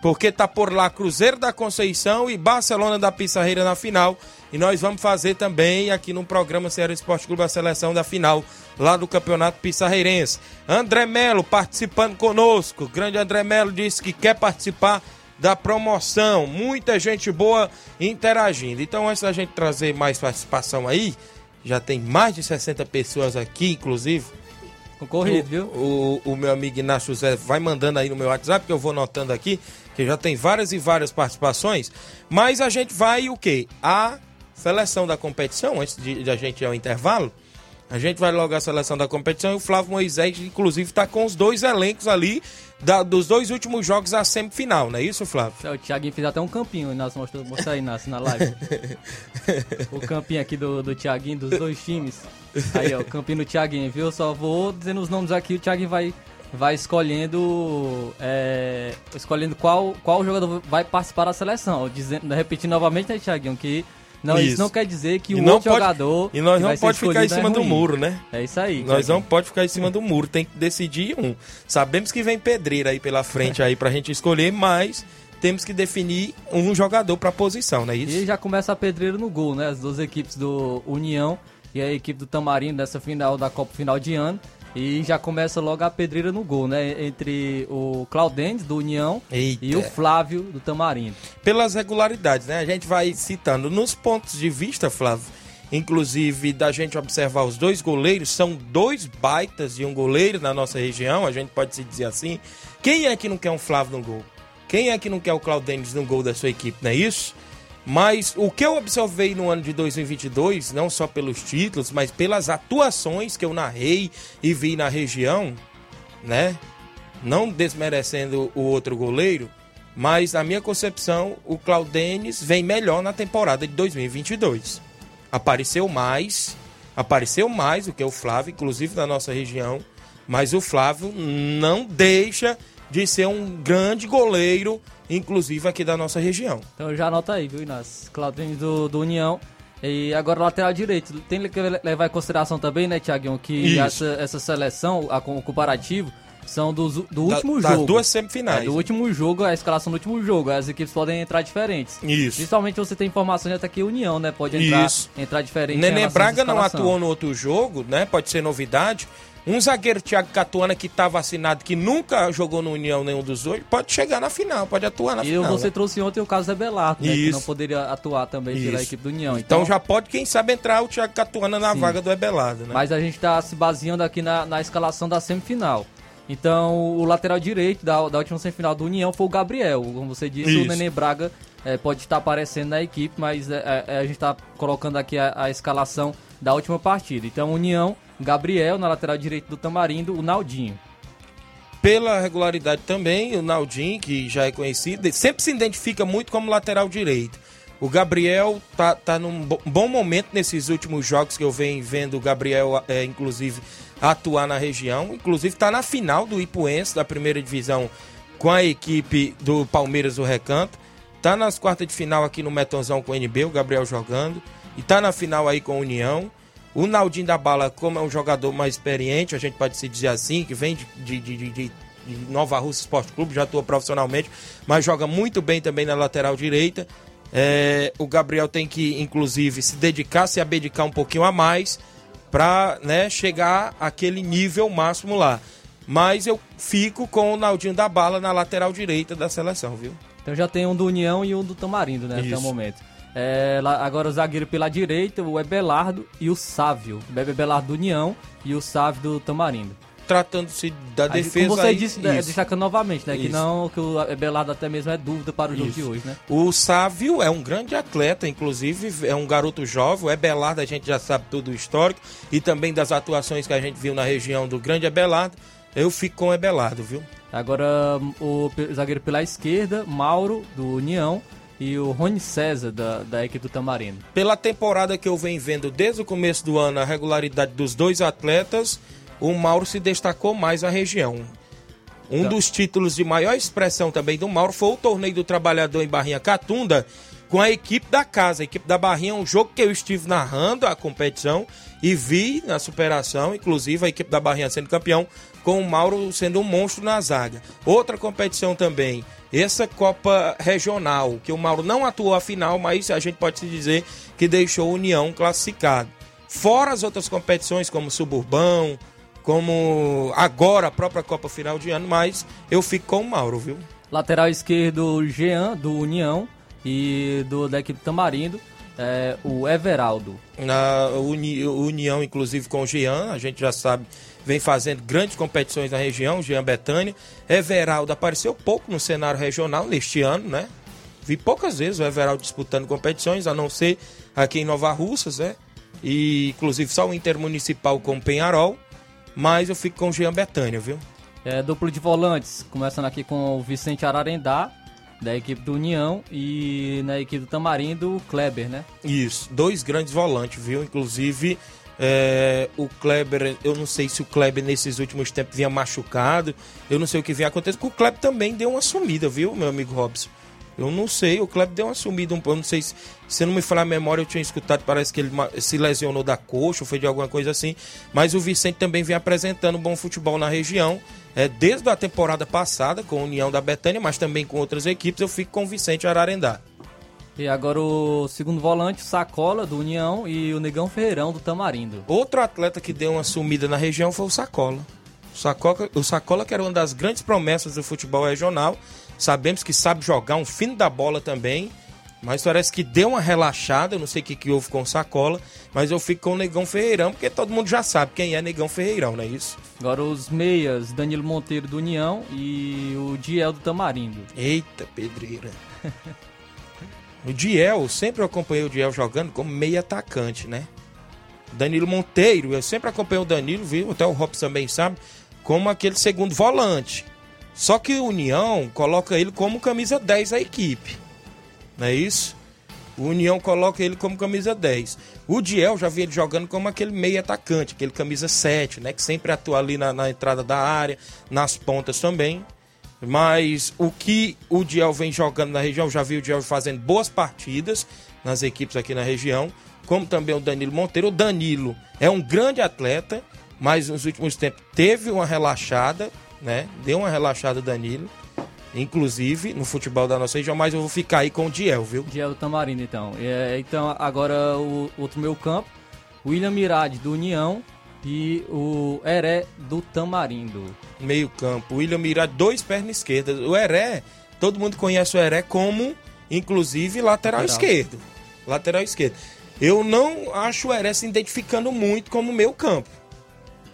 Porque tá por lá Cruzeiro da Conceição e Barcelona da Pissarreira na final. E nós vamos fazer também aqui no programa Ceará Esporte Clube a seleção da final lá do Campeonato Pissarreirense. André Melo participando conosco. O grande André Melo disse que quer participar da promoção. Muita gente boa interagindo. Então, antes da gente trazer mais participação aí, já tem mais de 60 pessoas aqui, inclusive. Concorrido, o, viu? O, o meu amigo Inácio José vai mandando aí no meu WhatsApp, que eu vou notando aqui, que já tem várias e várias participações. Mas a gente vai o quê? A seleção da competição, antes de, de a gente ir ao intervalo. A gente vai logo à seleção da competição e o Flávio Moisés, inclusive, está com os dois elencos ali da, dos dois últimos jogos da semifinal, não é isso, Flávio? É, o Thiaguinho fez até um campinho, Inácio mostrou, mostra aí, Inácio, na live. o campinho aqui do, do Thiaguinho, dos dois times. Aí, ó, o campinho do Thiaguinho, viu? Eu só vou dizendo os nomes aqui, o Thiaguinho vai, vai escolhendo é, escolhendo qual, qual jogador vai participar da seleção. Dizendo, repetindo novamente, né, Thiaguinho, que não, isso. isso. não quer dizer que o outro pode, jogador. E nós não pode ficar em cima é do muro, né? É isso aí. Nós não pode ficar em cima do muro, tem que decidir um. Sabemos que vem pedreira aí pela frente aí pra gente escolher, mas temos que definir um jogador pra posição, não é isso? E já começa a pedreira no gol, né? As duas equipes do União e a equipe do Tamarindo nessa final da Copa Final de Ano. E já começa logo a pedreira no gol, né? Entre o Claudentes, do União, Eita. e o Flávio, do Tamarindo. Pelas regularidades, né? A gente vai citando nos pontos de vista, Flávio, inclusive da gente observar os dois goleiros, são dois baitas de um goleiro na nossa região, a gente pode se dizer assim. Quem é que não quer um Flávio no gol? Quem é que não quer o Claudentes no gol da sua equipe, não é isso? Mas o que eu observei no ano de 2022, não só pelos títulos, mas pelas atuações que eu narrei e vi na região, né? Não desmerecendo o outro goleiro, mas na minha concepção, o Claudenes vem melhor na temporada de 2022. Apareceu mais, apareceu mais do que o Flávio, inclusive na nossa região, mas o Flávio não deixa de ser um grande goleiro inclusive aqui da nossa região. Então já anota aí, viu, Inácio? Claudinho do, do União. E agora lateral direito. Tem que levar em consideração também, né, Tiaguinho, que essa, essa seleção, a, o comparativo, são do, do último da, jogo. Das duas semifinais. É, do último jogo, a escalação do último jogo. As equipes podem entrar diferentes. Isso. Principalmente você tem informações até que União, né? Pode entrar, Isso. entrar diferente. Nenê Braga não atuou no outro jogo, né? Pode ser novidade. Um zagueiro Thiago Catuana que está vacinado, que nunca jogou no União nenhum dos dois, pode chegar na final, pode atuar na e final. E você né? trouxe ontem o caso da Belardo, né, que não poderia atuar também Isso. pela equipe do União. Então, Então, já pode, quem sabe, entrar o Thiago Catuana na Sim. vaga do Ebelardo, né? Mas a gente está se baseando aqui na, na escalação da semifinal. Então, o lateral direito da, da última semifinal do União foi o Gabriel. Como você disse, Isso. o Nenê Braga é, pode estar aparecendo na equipe, mas é, é, a gente está colocando aqui a, a escalação da última partida. Então, União, Gabriel na lateral direito do Tamarindo, o Naldinho. Pela regularidade também, o Naldinho, que já é conhecido, sempre se identifica muito como lateral direito. O Gabriel tá, tá num bo- bom momento nesses últimos jogos que eu venho vendo o Gabriel, é, inclusive, atuar na região. Inclusive, tá na final do Ipuense, da primeira divisão, com a equipe do Palmeiras do Recanto. Tá nas quartas de final aqui no Metonzão com o NB, o Gabriel jogando. E tá na final aí com a União. O Naldinho da Bala, como é um jogador mais experiente, a gente pode se dizer assim, que vem de, de, de, de- Nova Rússia Esporte Clube, já atua profissionalmente, mas joga muito bem também na lateral direita. É, o Gabriel tem que, inclusive, se dedicar, se abdicar um pouquinho a mais para né, chegar àquele nível máximo lá. Mas eu fico com o Naldinho da Bala na lateral direita da seleção, viu? Então já tem um do União e um do Tamarindo, né, até Isso. o momento. É, lá- agora o zagueiro pela direita, o Ebelardo e o Sávio. O Ebelardo do União e o Sávio do Tamarindo. Tratando-se da Aí, defesa. Como você aí, disse, né, destacando novamente, né? Que Isso. não, que o Ebelardo até mesmo é dúvida para o jogo Isso. de hoje, né? O Sávio é um grande atleta, inclusive é um garoto jovem. O Ebelardo a gente já sabe tudo o histórico e também das atuações que a gente viu na região do grande Ebelardo. Eu fico com o Ebelardo, viu? Agora o zagueiro pela esquerda, Mauro do União e o Rony César da, da equipe do Tamarindo. Pela temporada que eu venho vendo desde o começo do ano, a regularidade dos dois atletas, o Mauro se destacou mais na região. Um Tá. dos títulos de maior expressão também do Mauro foi o Torneio do Trabalhador em Barrinha Catunda, com a equipe da casa. A equipe da Barrinha é um jogo que eu estive narrando a competição e vi na superação, inclusive a equipe da Barrinha sendo campeão, com o Mauro sendo um monstro na zaga. Outra competição também, essa Copa Regional, que o Mauro não atuou a final, mas a gente pode se dizer que deixou a União classificado. Fora as outras competições, como Suburbão, como agora a própria Copa Final de Ano, mas eu fico com o Mauro, viu? Lateral esquerdo, Jean do União e do da equipe Tamarindo, é, o Everaldo. Na Uni- União, inclusive com o Jean, a gente já sabe, vem fazendo grandes competições na região, Jean Betânia. Everaldo apareceu pouco no cenário regional neste ano, né? Vi poucas vezes o Everaldo disputando competições, a não ser aqui em Nova Russas, né? E inclusive só o Intermunicipal com o Penharol. Mas eu fico com o Jean Betânia, viu? É, duplo de volantes, começando aqui com o Vicente Ararendá, da equipe do União, e na equipe do Tamarindo, o Kleber, né? Isso, dois grandes volantes, viu? Inclusive, é, o Kleber, eu não sei se o Kleber nesses últimos tempos vinha machucado, eu não sei o que vinha acontecendo, porque o Kleber também deu uma sumida, viu, meu amigo Robson? Eu não sei, o Kleber deu uma sumida um pouco, não sei se, se não me falar a memória, eu tinha escutado, parece que ele se lesionou da coxa, ou foi de alguma coisa assim, mas o Vicente também vem apresentando bom futebol na região, é, desde a temporada passada, com a União da Betânia, mas também com outras equipes, eu fico com o Vicente Ararendá. E agora o segundo volante, Sacola, do União, e o Negão Ferreirão, do Tamarindo. Outro atleta que deu uma sumida na região foi o Sacola. O Sacola, o Sacola que era uma das grandes promessas do futebol regional. Sabemos que sabe jogar um fino da bola também. Mas parece que deu uma relaxada, eu não sei o que, que houve com o Sacola, mas eu fico com o Negão Ferreirão, porque todo mundo já sabe quem é Negão Ferreirão, não é isso? Agora os meias, Danilo Monteiro do União e o Diel do Tamarindo. Eita, pedreira. o Diel, sempre eu acompanhei o Diel jogando como meio atacante, né? Danilo Monteiro, eu sempre acompanhei o Danilo, viu? Até o Robson também sabe, como aquele segundo volante. Só que o União coloca ele como camisa 10 da equipe não é isso? O União coloca ele como camisa 10. O Diel já vi ele jogando como aquele meio atacante, aquele camisa 7, né? Que sempre atua ali na, na entrada da área, nas pontas também. Mas o que o Diel vem jogando na região, já vi o Diel fazendo boas partidas nas equipes aqui na região, como também o Danilo Monteiro. O Danilo é um grande atleta, mas nos últimos tempos teve uma relaxada, né? Deu uma relaxada Danilo inclusive, no futebol da nossa região, mas eu vou ficar aí com o Diel, viu? Diel do Tamarindo, então. É, então, agora o outro meu campo, William Mirade, do União, e o Heré do Tamarindo. Meio campo, William Mirade, dois pernas esquerdas. O Heré, todo mundo conhece o Heré como, inclusive, lateral, lateral. esquerdo. Lateral esquerdo. Eu não acho o Heré se identificando muito como meu campo.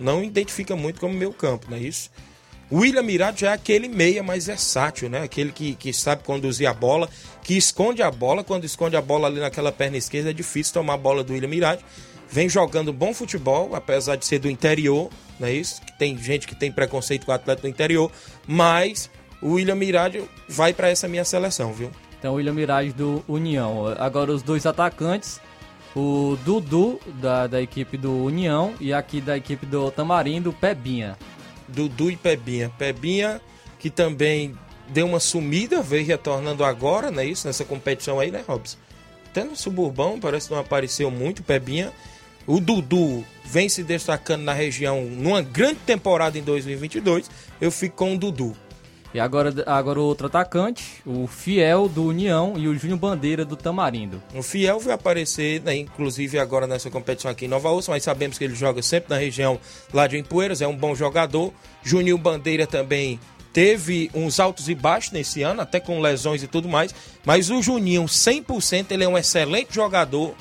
Não identifica muito como meu campo, não é isso? William Mirado já é aquele meia mais versátil, né? Aquele que, que sabe conduzir a bola, que esconde a bola. Quando esconde a bola ali naquela perna esquerda, é difícil tomar a bola do William Mirado. Vem jogando bom futebol, apesar de ser do interior, não é isso? Tem gente que tem preconceito com o atleta do interior, mas o William Mirade vai para essa minha seleção, viu? Então, o William Mirade do União. Agora, os dois atacantes, o Dudu, da, da equipe do União, e aqui da equipe do Tamarindo, Pebinha. Dudu e Pebinha. Pebinha que também deu uma sumida, veio retornando agora, né? Isso, nessa competição aí, né, Robson? Até no Suburbão parece que não apareceu muito, Pebinha. O Dudu vem se destacando na região numa grande temporada em 2022. Eu fico com o Dudu. E agora, agora o outro atacante, o Fiel do União e o Júnior Bandeira do Tamarindo. O Fiel vai aparecer, né, inclusive agora nessa competição aqui em Nova Ursa, mas sabemos que ele joga sempre na região lá de Empoeiras, é um bom jogador. Júnior Bandeira também teve uns altos e baixos nesse ano, até com lesões e tudo mais, mas o Juninho, 100%, ele é um excelente jogador,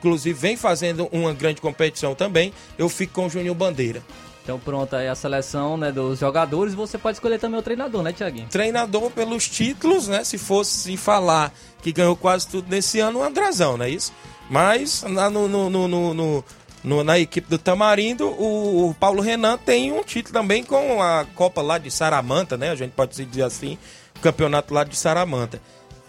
inclusive vem fazendo uma grande competição também. Eu fico com o Juninho Bandeira. Então pronto, aí a seleção né, dos jogadores, você pode escolher também o treinador, né, Tiaguinho? Treinador pelos títulos, né? Se fosse falar que ganhou quase tudo nesse ano, o Andrazão, não é isso? Mas na, no, no, no, no, na equipe do Tamarindo, o, o, Paulo Renan tem um título também com a Copa lá de Saramanta, né? A gente pode dizer assim, o campeonato lá de Saramanta.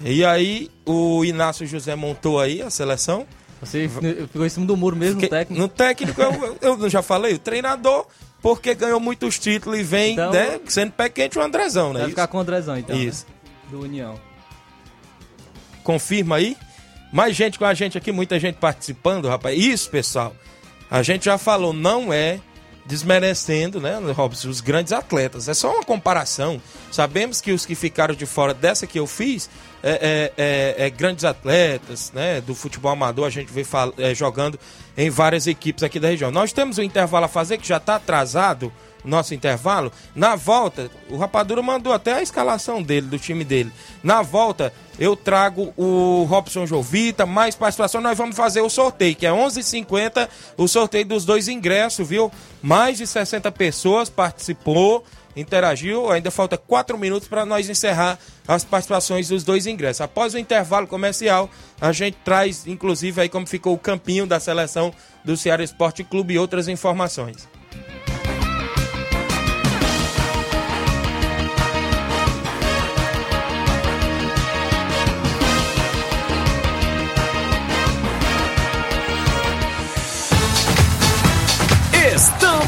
E aí o Inácio José montou aí a seleção. Você ficou em cima do muro mesmo, Fiquei, no técnico? No técnico, eu, eu, já falei, o treinador, porque ganhou muitos títulos e vem então, né, sendo pé quente o Andrezão, né? Vai ficar com o Andrezão, então. Né? Isso. Né? Do União. Confirma aí. Mais gente com a gente aqui, muita gente participando, rapaz. Isso, pessoal. A gente já falou, não é desmerecendo, né, Robson, os grandes atletas. É só uma comparação. Sabemos que os que ficaram de fora dessa que eu fiz é, é, é, é grandes atletas, né, do futebol amador, a gente vê é, jogando em várias equipes aqui da região. Nós temos um intervalo a fazer que já está atrasado nosso intervalo. Na volta, o Rapadura mandou até a escalação dele, do time dele. Na volta, eu trago o Robson Jovita, mais participação. Nós vamos fazer o sorteio, que é 11:50 h 50 o sorteio dos dois ingressos, viu? Mais de 60 pessoas participou, interagiu. Ainda falta 4 minutos para nós encerrar as participações dos dois ingressos. Após o intervalo comercial, a gente traz, inclusive, aí como ficou o campinho da seleção do Ceará Esporte Clube e outras informações.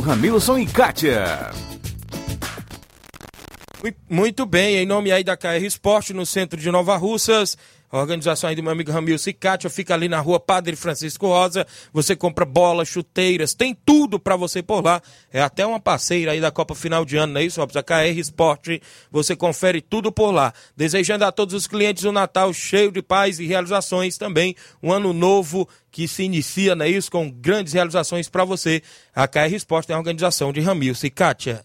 Ramilson e Kátia. Muito bem, em nome aí da KR Esporte, no centro de Nova Russas. Organização aí do meu amigo Ramil Cicatia fica ali na rua Padre Francisco Rosa. Você compra bolas, chuteiras, tem tudo para você por lá. É até uma parceira aí da Copa Final de Ano, não é isso, Robson? A KR Esporte, você confere tudo por lá. Desejando a todos os clientes um Natal cheio de paz e realizações também. Um ano novo que se inicia, não é isso? Com grandes realizações para você. A KR Esporte é a organização de Ramil Cicatia.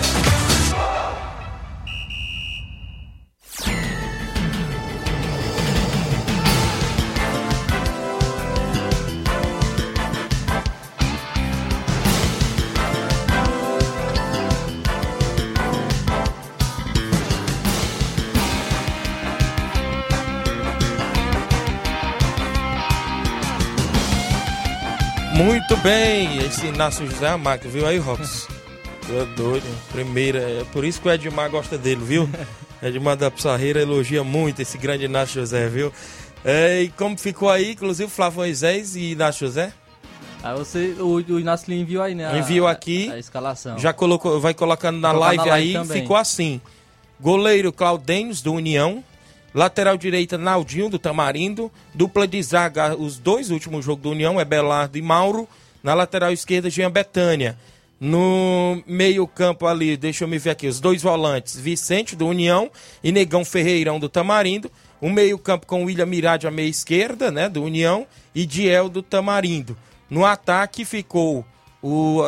Muito bem, esse Inácio José Amac, viu aí, Robson? Tu é doido, primeira, é por isso que o Edmar gosta dele, viu? Edmar da Pissarreira elogia muito esse grande Inácio José, viu? É, e como ficou aí, inclusive, Flávio Moisés e Inácio José? Aí você, o, o Inácio lhe enviou aí, né? a- Enviou aqui. A, escalação. Já colocou, vai colocando na Colocar live, na live aí, também. ficou assim. Goleiro Claudênios, do União. Lateral direita, Naldinho, do Tamarindo. Dupla de zaga, os dois últimos jogos do União, é Belardo e Mauro. Na lateral esquerda, Jean Betânia. No meio campo ali, deixa eu me ver aqui, os dois volantes, Vicente, do União, e Negão Ferreirão, do Tamarindo. O meio campo com William Mirade, à meia esquerda, né, do União, e Diel, do Tamarindo. No ataque ficou o,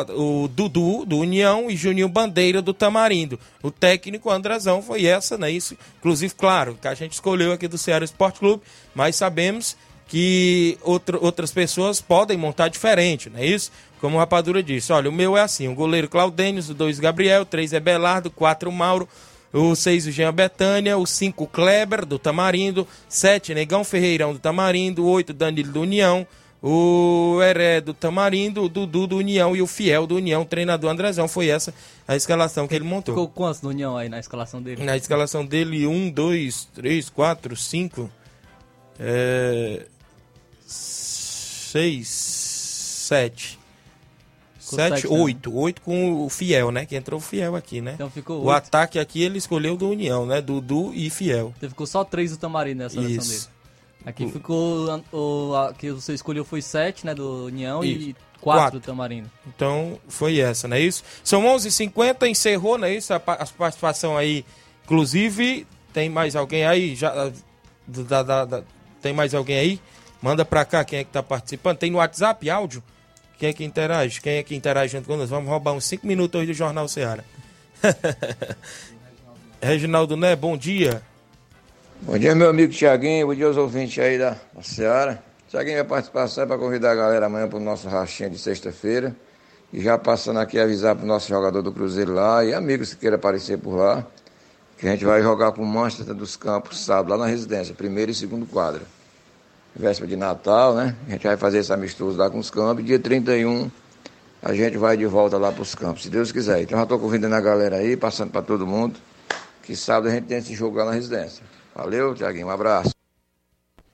o Dudu, do União, e Juninho Bandeira, do Tamarindo. O técnico Andrezão foi essa, né? Isso, inclusive, claro, que a gente escolheu aqui do Ceará Esporte Clube, mas sabemos que outra, outras pessoas podem montar diferente, não é isso? Como o Rapadura disse, olha, o meu é assim, o goleiro Claudênios, o 2 Gabriel, 3 é Belardo, 4 Mauro, o 6 o Jean Betânia, o 5 Kleber, do Tamarindo, 7 Negão Ferreirão, do Tamarindo, 8 Danilo do União, o Heré do Tamarindo, o Dudu do União e o Fiel do União, o treinador Andrezão. Foi essa a escalação que ele montou. Ficou quantos no União aí na escalação dele? Na escalação dele, 1, 2, 3, 4, 5, 6, 7. Ficou 7, sete, né? 8. 8 com o Fiel, né? Que entrou o Fiel aqui, né? Então ficou O oito. ataque aqui ele escolheu do União, né? Dudu e Fiel. Então ficou só três do Tamarindo nessa seleção Isso. dele. Aqui ficou. O, a, que você escolheu foi sete, né? Do União Isso. e quatro, Quatro. do Tamarindo. Então, foi essa, não é isso? São 11 h 50 encerrou, não é isso? A, a participação aí, inclusive, tem mais alguém aí? Já, da- da- da- tem mais alguém aí? Manda pra cá quem é que tá participando. Tem no WhatsApp áudio? Quem é que interage? Quem é que interage junto conosco? Vamos roubar uns 5 minutos hoje do Jornal Ceará. Reginaldo Né, bom dia. Bom dia, meu amigo Tiaguinho. Bom dia aos ouvintes aí da, Seara. Tiaguinho vai participar só para convidar a galera amanhã para o nosso rachinha de sexta-feira. E já passando aqui avisar para o nosso jogador do Cruzeiro lá e amigos que queiram aparecer por lá, que a gente vai jogar com o Manchester dos Campos sábado lá na residência, primeiro e segundo quadro. Véspera de Natal, né? A gente vai fazer esse amistoso lá com os campos. Dia 31 a gente vai de volta lá para os campos, se Deus quiser. Então já estou convidando a galera aí, passando para todo mundo, que sábado a gente tem esse jogo lá na residência. Valeu, Tiaguinho. Um abraço.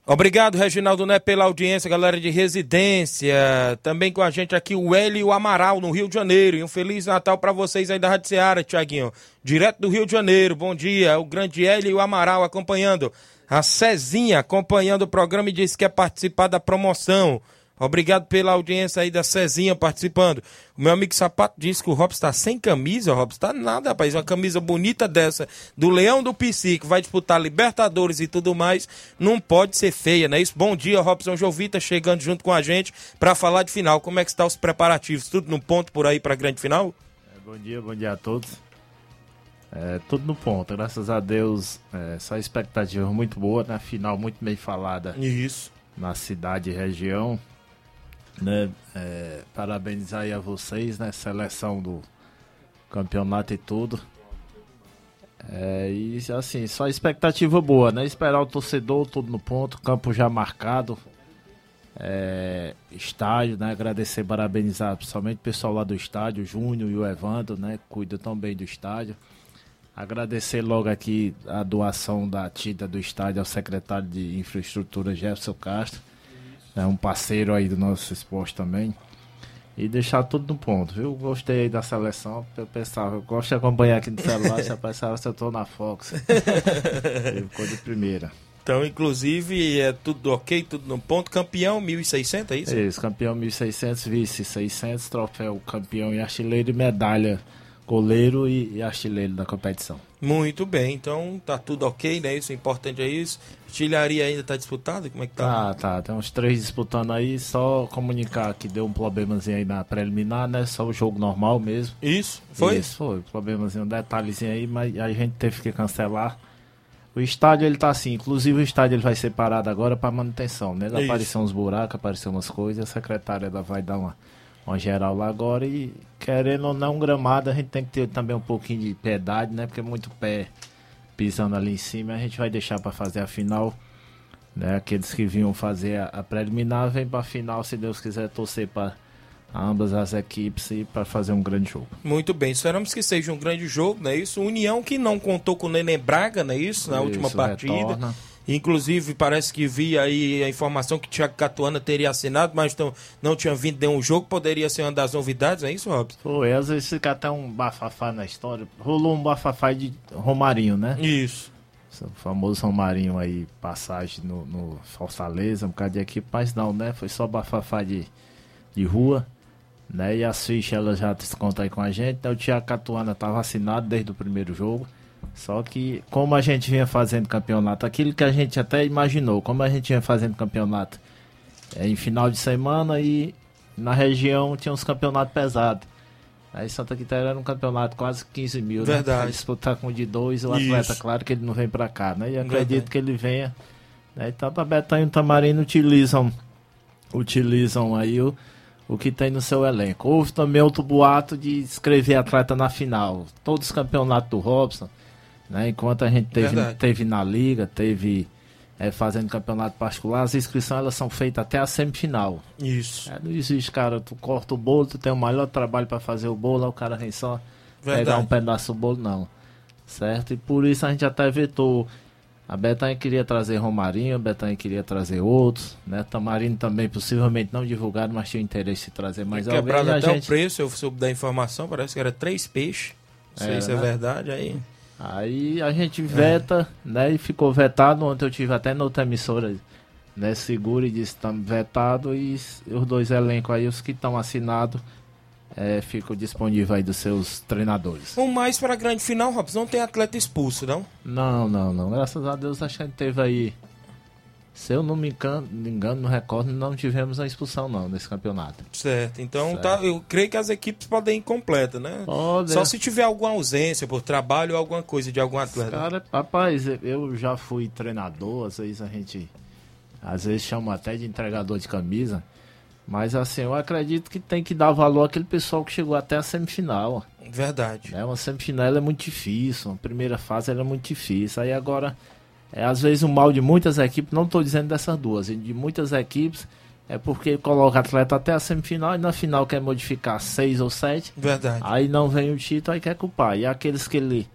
Obrigado, Reginaldo Né, pela audiência, galera de residência. Também com a gente aqui o Hélio Amaral, no Rio de Janeiro. E um Feliz Natal para vocês aí da Rádio Seara, Tiaguinho. Direto do Rio de Janeiro. Bom dia. O grande Hélio Amaral acompanhando. A Cezinha acompanhando o programa e disse que quer participar da promoção. Obrigado pela audiência aí da Cezinha participando. O meu amigo Sapato disse que o Robson está sem camisa. O Robson está nada, rapaz. Uma camisa bonita dessa do Leão do Pici, que vai disputar Libertadores e tudo mais. Não pode ser feia, não é isso? Bom dia, Robson Jovita, chegando junto com a gente para falar de final. Como é que estão os preparativos? Tudo no ponto por aí para a grande final? Bom dia, bom dia a todos. É, tudo no ponto, graças a Deus, é, essa expectativa muito boa, na final muito bem falada. Isso. Na cidade e região. Né? É, parabenizar aí a vocês, né? Seleção do campeonato e tudo. É, e assim, só expectativa boa, né? Esperar o torcedor, tudo no ponto, campo já marcado. É, estádio, né? Agradecer, parabenizar principalmente o pessoal lá do estádio, o Júnior e o Evandro, né? Cuida tão bem do estádio. Agradecer logo aqui a doação da tinta do estádio ao secretário de Infraestrutura Jefferson Castro. É um parceiro aí do nosso esporte também. E deixar tudo no ponto, viu? Gostei aí da seleção. Eu pensava, eu gosto de acompanhar aqui no celular, se eu pensava se eu tô na Fox. Ele ficou de primeira. Então, inclusive, é tudo ok, tudo no ponto. Campeão 1.600, é isso? Isso, campeão 1.600, vice 600, troféu campeão e artilheiro e medalha goleiro e, e artilheiro da competição. Muito bem, então tá tudo ok, né? Isso, o importante é isso. Artilharia ainda tá disputada? Como é que tá? Tá, tá. Tem uns três disputando aí. Só comunicar que deu um problemazinho aí na preliminar, né? Só o jogo normal mesmo. Isso? Foi? Isso, foi. Problemazinho, um detalhezinho aí, mas a gente teve que cancelar. O estádio ele tá assim, inclusive o estádio ele vai ser parado agora para manutenção, né? Apareceu uns buracos, apareceu umas coisas, a secretária ela vai dar uma uma geral lá agora e querendo ou não gramado a gente tem que ter também um pouquinho de piedade, né? Porque muito pé pisando ali em cima, a gente vai deixar para fazer a final, né? Aqueles que vinham fazer a, a preliminar vem para a final, se Deus quiser torcer para ambas as equipes e para fazer um grande jogo. Muito bem, esperamos que seja um grande jogo, não é isso? União que não contou com o Nenê Braga, não é isso? Na isso, última partida. Retorna. Inclusive, parece que vi aí a informação que Thiago Catuana teria assinado, mas não, não tinha vindo nenhum jogo. Poderia ser uma das novidades, é isso, Robson? Foi, às vezes fica até um bafafá na história. Rolou um bafafá de Romarinho, né? Isso. O famoso Romarinho aí, passagem no, no Fortaleza, um bocado de equipe, mas não, né? Foi só bafafá de, de rua. Né? E as fichas ela já desconta aí com a gente. Então, o Thiago Catuana estava assinado desde o primeiro jogo. Só que, como a gente vinha fazendo campeonato, aquilo que a gente até imaginou, como a gente vinha fazendo campeonato é, em final de semana e na região tinha uns campeonatos pesados. Aí Santa Quitéria era um campeonato quase 15 mil, né? Verdade. Né? disputar com de dois, o atleta, Isso. claro que ele não vem pra cá, né? E acredito Verdade. que ele venha. Né? Então a Betanha e o Tamarino utilizam, utilizam aí o, o que tem no seu elenco. Houve também outro boato de escrever atleta na final. Todos os campeonatos do Robson né? Enquanto a gente teve, teve na liga, teve é, fazendo campeonato particular, as inscrições elas são feitas até a semifinal. Isso. É, não existe, cara, tu corta o bolo, tu tem o maior trabalho para fazer o bolo, o cara vem só Verdade. pegar um pedaço do bolo, não. Certo? E por isso a gente até vetou. A Betanha queria trazer Romarinho, a Betanha queria trazer outros, né? Tamarino também possivelmente não divulgado, mas tinha interesse em trazer mais alguém. Quebrado até gente... o preço, eu soube da informação, parece que era três peixes. Não sei é, se é né? verdade aí. Aí a gente veta, é. né? E ficou vetado. Ontem eu tive até na outra emissora, né? Seguro e disse estamos vetado. E os dois elencos aí, os que estão assinados, é, ficam disponíveis aí dos seus treinadores. O mais para a grande final, Robson, não tem atleta expulso, não? Não, não, não. Graças a Deus a gente teve aí se eu não me engano, no recordo, não tivemos a expulsão não nesse campeonato. Certo. Então certo. Tá, eu creio que as equipes podem ir completas, né? Pode. Só se tiver alguma ausência por trabalho ou alguma coisa de algum atleta. Cara, rapaz, eu já fui treinador, às vezes a gente às vezes chama até de entregador de camisa. Mas assim, eu acredito que tem que dar valor àquele pessoal que chegou até a semifinal. Verdade. Né? Uma semifinal é muito difícil, uma primeira fase é muito difícil. Aí agora é, às vezes o mal de muitas equipes, não estou dizendo dessas duas, de muitas equipes é porque coloca atleta até a semifinal e na final quer modificar seis ou sete. Verdade. Aí não vem o título, aí quer culpar. E aqueles que ele.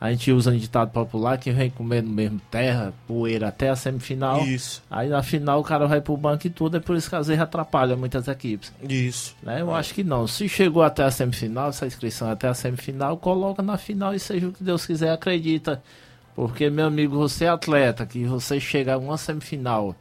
A gente usa no ditado popular que vem comendo mesmo terra, poeira até a semifinal. Isso. Aí na final o cara vai pro banco e tudo, é por isso que às vezes atrapalha muitas equipes. Isso. Né? Eu é. acho que não. Se chegou até a semifinal, essa inscrição até a semifinal, coloca na final e seja o que Deus quiser, acredita porque, meu amigo, você é atleta, que você chega a uma semifinal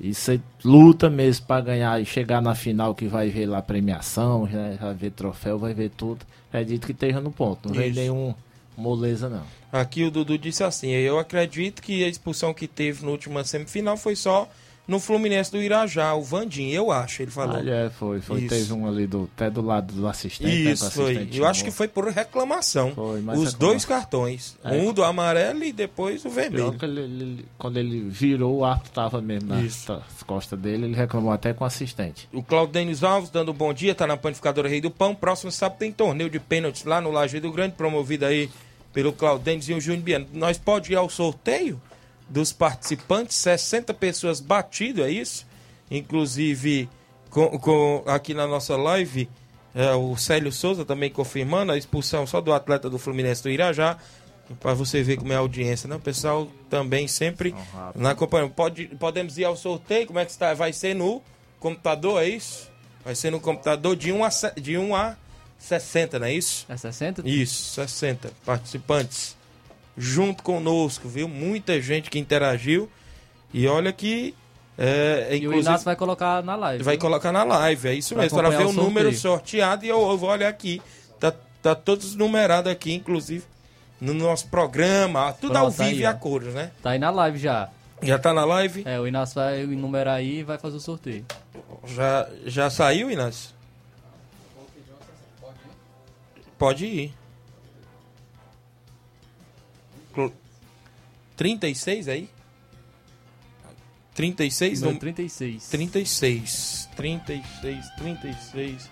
e você luta mesmo para ganhar e chegar na final que vai ver lá premiação, vai ver troféu, vai ver tudo. Acredito que esteja no ponto. Não vem nenhum moleza, não. Aqui o Dudu disse assim: Eu acredito que a expulsão que teve na última semifinal foi só no Fluminense do Irajá, o Vandim, eu acho, ele falou. Ah, é, foi, foi. Isso. Teve um ali do, até do lado do assistente. né, Isso, foi. assistente Eu acho que foi por reclamação. Foi, mas Os reclama- dois cartões. É. Um do amarelo e depois o vermelho. ele, ele- quando ele virou, o árbitro tava mesmo nas costas dele, ele reclamou até com o assistente. O Claudênio Alves dando um bom dia, tá na panificadora Rei do Pão. Próximo sábado tem torneio de pênaltis lá no Lajeado Grande, promovido aí pelo Claudênio e o Júnior Biano. Nós pode ir ao sorteio dos participantes, 60 pessoas batido, é isso? Inclusive, com, com- aqui na nossa live, é, o Célio Souza também confirmando a expulsão só do atleta do Fluminense do Irajá. Para você ver como é a audiência, né? O pessoal também sempre na companhia. Pode, podemos ir ao sorteio, como é que está? Vai ser no computador, é isso? Vai ser no computador de 1 a, de 1 a 60, não é isso? É 60? Isso, 60 participantes junto conosco, viu? Muita gente que interagiu. E olha que. É, E o Inácio vai colocar na live. vai viu? colocar na live, é isso Pra mesmo, para ver o o número sorteado e eu, eu vou olhar aqui. Tá, tá todos numerados aqui, inclusive, no nosso programa, tudo Pronto, ao vivo aí, e a cores, né? Tá aí na live já. Já tá na live? É, o Inácio vai enumerar aí e vai fazer o sorteio. Já, já saiu, Inácio? Pode ir. 36 aí? 36? Número Num- 36. 36. 36, 36.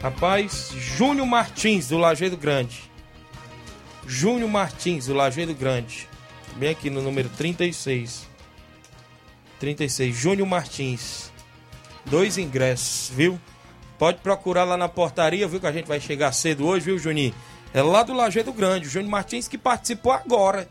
Rapaz, Júnior Martins, do Lajeado Grande. Júnior Martins, do Lajeado Grande. Bem aqui no número 36. 36. Júnior Martins. Dois ingressos, viu? Pode procurar lá na portaria, viu? Que a gente vai chegar cedo hoje, viu, Juninho? É lá do Lajeado Grande. O Júnior Martins que participou agora.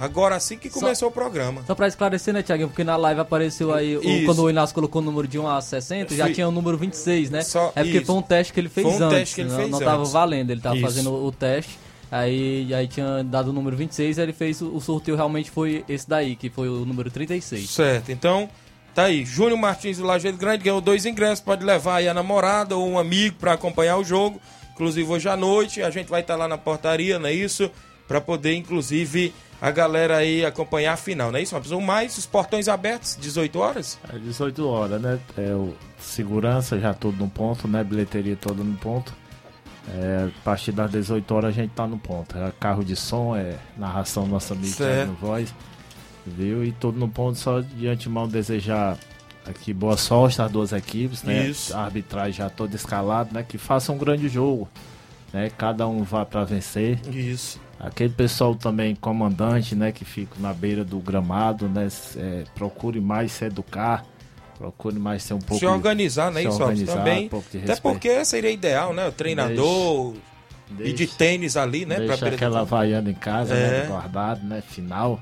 Agora assim que começou o programa. Só pra esclarecer, né, Thiaguinho? Porque na live apareceu aí, o- quando o Inácio colocou o número de 1 a 60, já Sim. tinha o número 26, né? Só- é porque isso. foi um teste que ele fez Foi um antes. teste que ele não, fez não tava antes. valendo, ele tava Isso. fazendo o teste. Aí, aí tinha dado o número 26, aí ele fez o, o sorteio realmente foi esse daí, que foi o número 36. Certo, então tá aí. Júnior Martins do Lajeado Grande ganhou dois ingressos. Pode levar aí a namorada ou um amigo para acompanhar o jogo. Inclusive hoje à noite a gente vai estar lá na portaria, não é isso? Para poder, inclusive, a galera aí acompanhar a final, não é isso? Mas o mais, os portões abertos, 18 horas? É 18 horas, né? É o segurança já tudo no ponto, né? Bilheteria toda no ponto. É, a partir das 18 horas a gente tá no ponto. É carro de som, é narração do nosso amigo. Thiago Voz. Viu? E tudo no ponto, só de antemão desejar aqui boa sorte às duas equipes, né? Isso. A arbitragem já toda escalada, né? Que faça um grande jogo. Né? Cada um vá para vencer. Isso. Aquele pessoal também, comandante, né, que fica na beira do gramado, né, é, procure mais se educar, procure mais ser um pouco... se organizar, né? se Isso organizar, também. um pouco de Até porque seria ideal, né? O treinador e de tênis ali, né? Deixa do aquela vaiana em casa, É. né, guardado, né, final.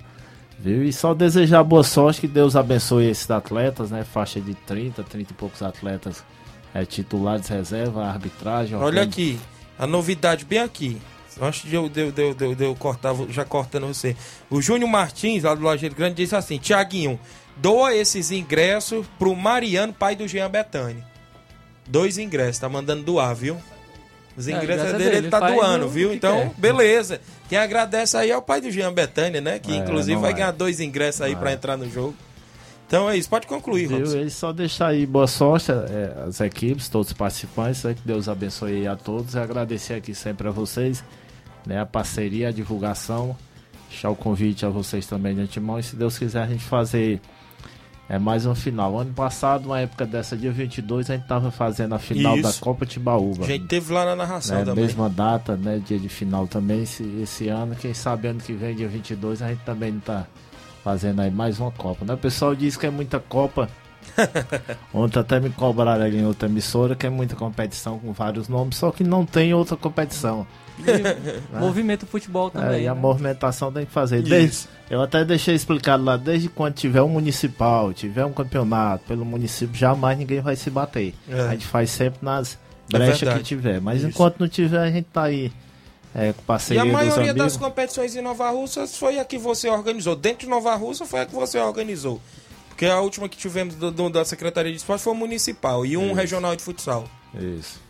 Viu? E só desejar boa sorte, que Deus abençoe esses atletas, né, faixa de 30, 30 e poucos atletas é, titulares, reserva, arbitragem... Olha aqui, a novidade bem aqui. Antes de eu, de, de, de, de eu cortar, já cortando você. O Júnior Martins, lá do Lajeiro Grande, disse assim: Tiaguinho, doa esses ingressos pro Mariano, pai do Jean Betânia. Dois ingressos, tá mandando doar, viu? Os É, ingressos ingresso é é dele, dele, ele tá doando, viu? Então, quer. beleza. Quem agradece aí é o pai do Jean Betânia, né? Que É, inclusive vai é. ganhar dois ingressos aí pra é. entrar no jogo. Então é isso, pode concluir, Viu? Robson. E só deixar aí boa sorte é, às equipes, todos os participantes, né, que Deus abençoe a todos e agradecer aqui sempre a vocês, né, a parceria, a divulgação, deixar o convite a vocês também de antemão e se Deus quiser a gente fazer é mais um final. Ano passado, uma época dessa, dia 22, a gente tava fazendo a final Isso. da Copa Tibaúba. A gente teve lá na narração né, também. mesma data, né, dia de final também esse, esse ano, quem sabe ano que vem, dia 22, a gente também não tá fazendo aí mais uma Copa, né? O pessoal diz que é muita Copa. Ontem até me cobraram ali em outra emissora que é muita competição com vários nomes, só que não tem outra competição. E movimento futebol É, também. e a né? movimentação tem que fazer. Desde, eu até deixei explicado lá, desde quando tiver um municipal, tiver um campeonato pelo município, jamais ninguém vai se bater. É. A gente faz sempre nas É brechas verdade. que tiver. Mas Isso. enquanto não tiver, a gente tá aí é, com E a maioria das competições em Nova Russas foi a que você organizou. Dentro de Nova Russa foi a que você organizou. Porque a última que tivemos do- do- da Secretaria de Esporte foi o municipal e um Isso. regional de futsal. Isso.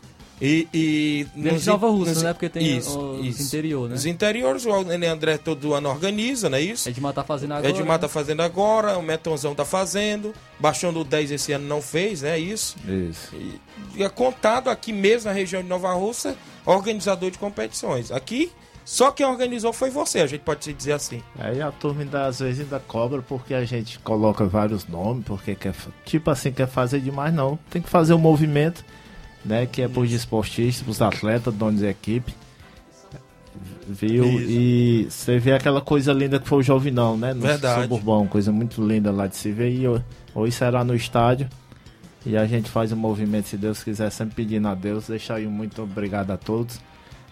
E, e nos, de Nova Rússia, né? Porque tem isso, os isso. interior, né? Os interiores, o Nenê André todo ano organiza, não é isso? Edmar tá fazendo agora. Edmar né? tá fazendo agora, o Metonzão tá fazendo. Baixão do 10 esse ano não fez, né? Isso. Isso. E, e é contado aqui mesmo na região de Nova Rússia, organizador de competições. Aqui, só quem organizou foi você, a gente pode dizer assim. Aí a turma ainda, às vezes ainda cobra porque a gente coloca vários nomes, porque quer, tipo assim, quer fazer demais, não. Tem que fazer o um movimento né? Que é pros desportistas, pros atletas, donos de equipe. Viu? Isso. E você vê aquela coisa linda que foi o Jovinão, né? No Verdade. Suburbão, coisa muito linda lá de se ver. E hoje será no estádio. E a gente faz o um movimento, se Deus quiser, sempre pedindo a Deus. Deixar aí um muito obrigado a todos.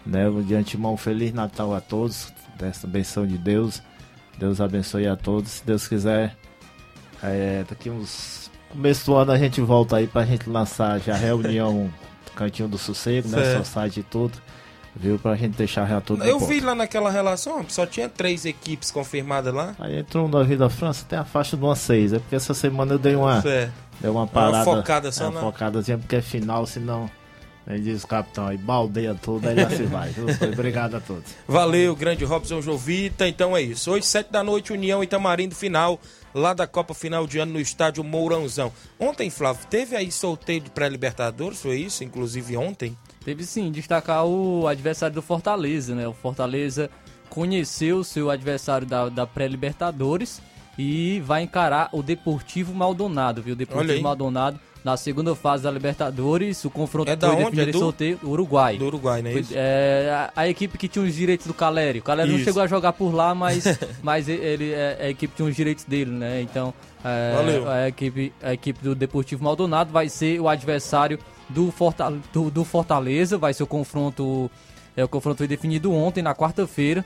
Né? De antemão, Feliz Natal a todos. Dessa benção de Deus. Deus abençoe a todos. Se Deus quiser, é, daqui uns. Começo do ano a gente volta aí pra gente lançar já a reunião Cantinho do Sossego, né? Só site e tudo. Viu? Pra gente deixar já tudo Eu vi lá naquela relação, só tinha três equipes confirmadas lá. Aí entrou um da Vida França, tem a faixa de uma seis. É porque essa semana eu dei uma. Certo. Dei uma parada. Uma focada só, é, Uma focadazinha, porque é final, senão. Aí diz o capitão aí, baldeia tudo, aí já se vai. Obrigado a todos. Valeu, grande Robson Jovita. Então é isso. Hoje, sete da noite, União Itamarindo, final lá da Copa Final de Ano no estádio Mourãozão. Ontem, Flávio, teve aí sorteio de pré-libertadores, foi isso? Inclusive ontem? Teve sim, destacar o adversário do Fortaleza, né? O Fortaleza conheceu o seu adversário da, da pré-libertadores e vai encarar o Deportivo Maldonado, viu? O Deportivo Maldonado na segunda fase da Libertadores. O confronto é foi onde? É do... sorteio do Uruguai. Do Uruguai, né? Foi, é, a, a, equipe que tinha os direitos do Caleri. O Caleri isso. não chegou a jogar por lá, mas, mas ele, é, a equipe tinha os direitos dele, né? Então, é, a, equipe, a equipe do Deportivo Maldonado vai ser o adversário do, Fortaleza, do, do Fortaleza. Vai ser o confronto. É, o confronto foi definido ontem, na quarta-feira.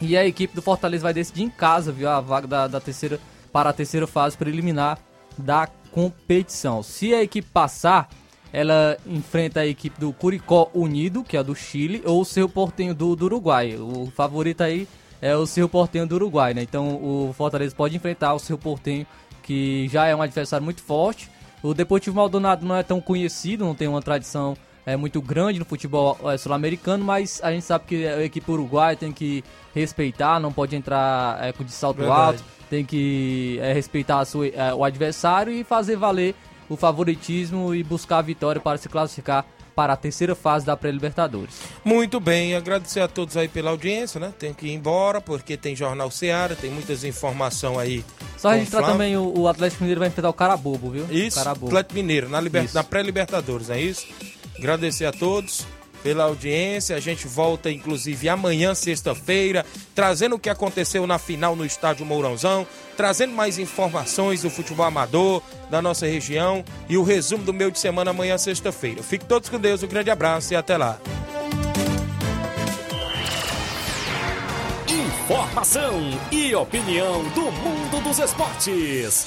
E a equipe do Fortaleza vai decidir em casa, viu? A vaga da, da terceira para a terceira fase preliminar da competição. Se a equipe passar, ela enfrenta a equipe do Curicó Unido, que é do Chile, ou o seu portenho do, do Uruguai. O favorito aí é o seu portenho do Uruguai, né? Então o Fortaleza pode enfrentar o seu portenho, que já é um adversário muito forte. O Deportivo Maldonado não é tão conhecido, não tem uma tradição é, muito grande no futebol é, sul-americano, mas a gente sabe que a equipe uruguaia tem que respeitar, não pode entrar é, de salto Verdade. alto tem que é, respeitar sua, é, o adversário e fazer valer o favoritismo e buscar a vitória para se classificar para a terceira fase da pré-libertadores. Muito bem, agradecer a todos aí pela audiência, né? Tem que ir embora porque tem Jornal Seara, tem muitas informações aí. Só registrar também o, o, Atlético Mineiro vai enfrentar o Carabobo, viu? Isso, Carabobo. Atlético Mineiro, na, liber... na pré-libertadores, é isso? Agradecer a todos pela audiência. A gente volta, inclusive, amanhã, sexta-feira, trazendo o que aconteceu na final no estádio Mourãozão, trazendo mais informações do futebol amador da nossa região e o resumo do meio de semana amanhã, sexta-feira. Fiquem todos com Deus, um grande abraço e até lá. Informação e opinião do mundo dos esportes.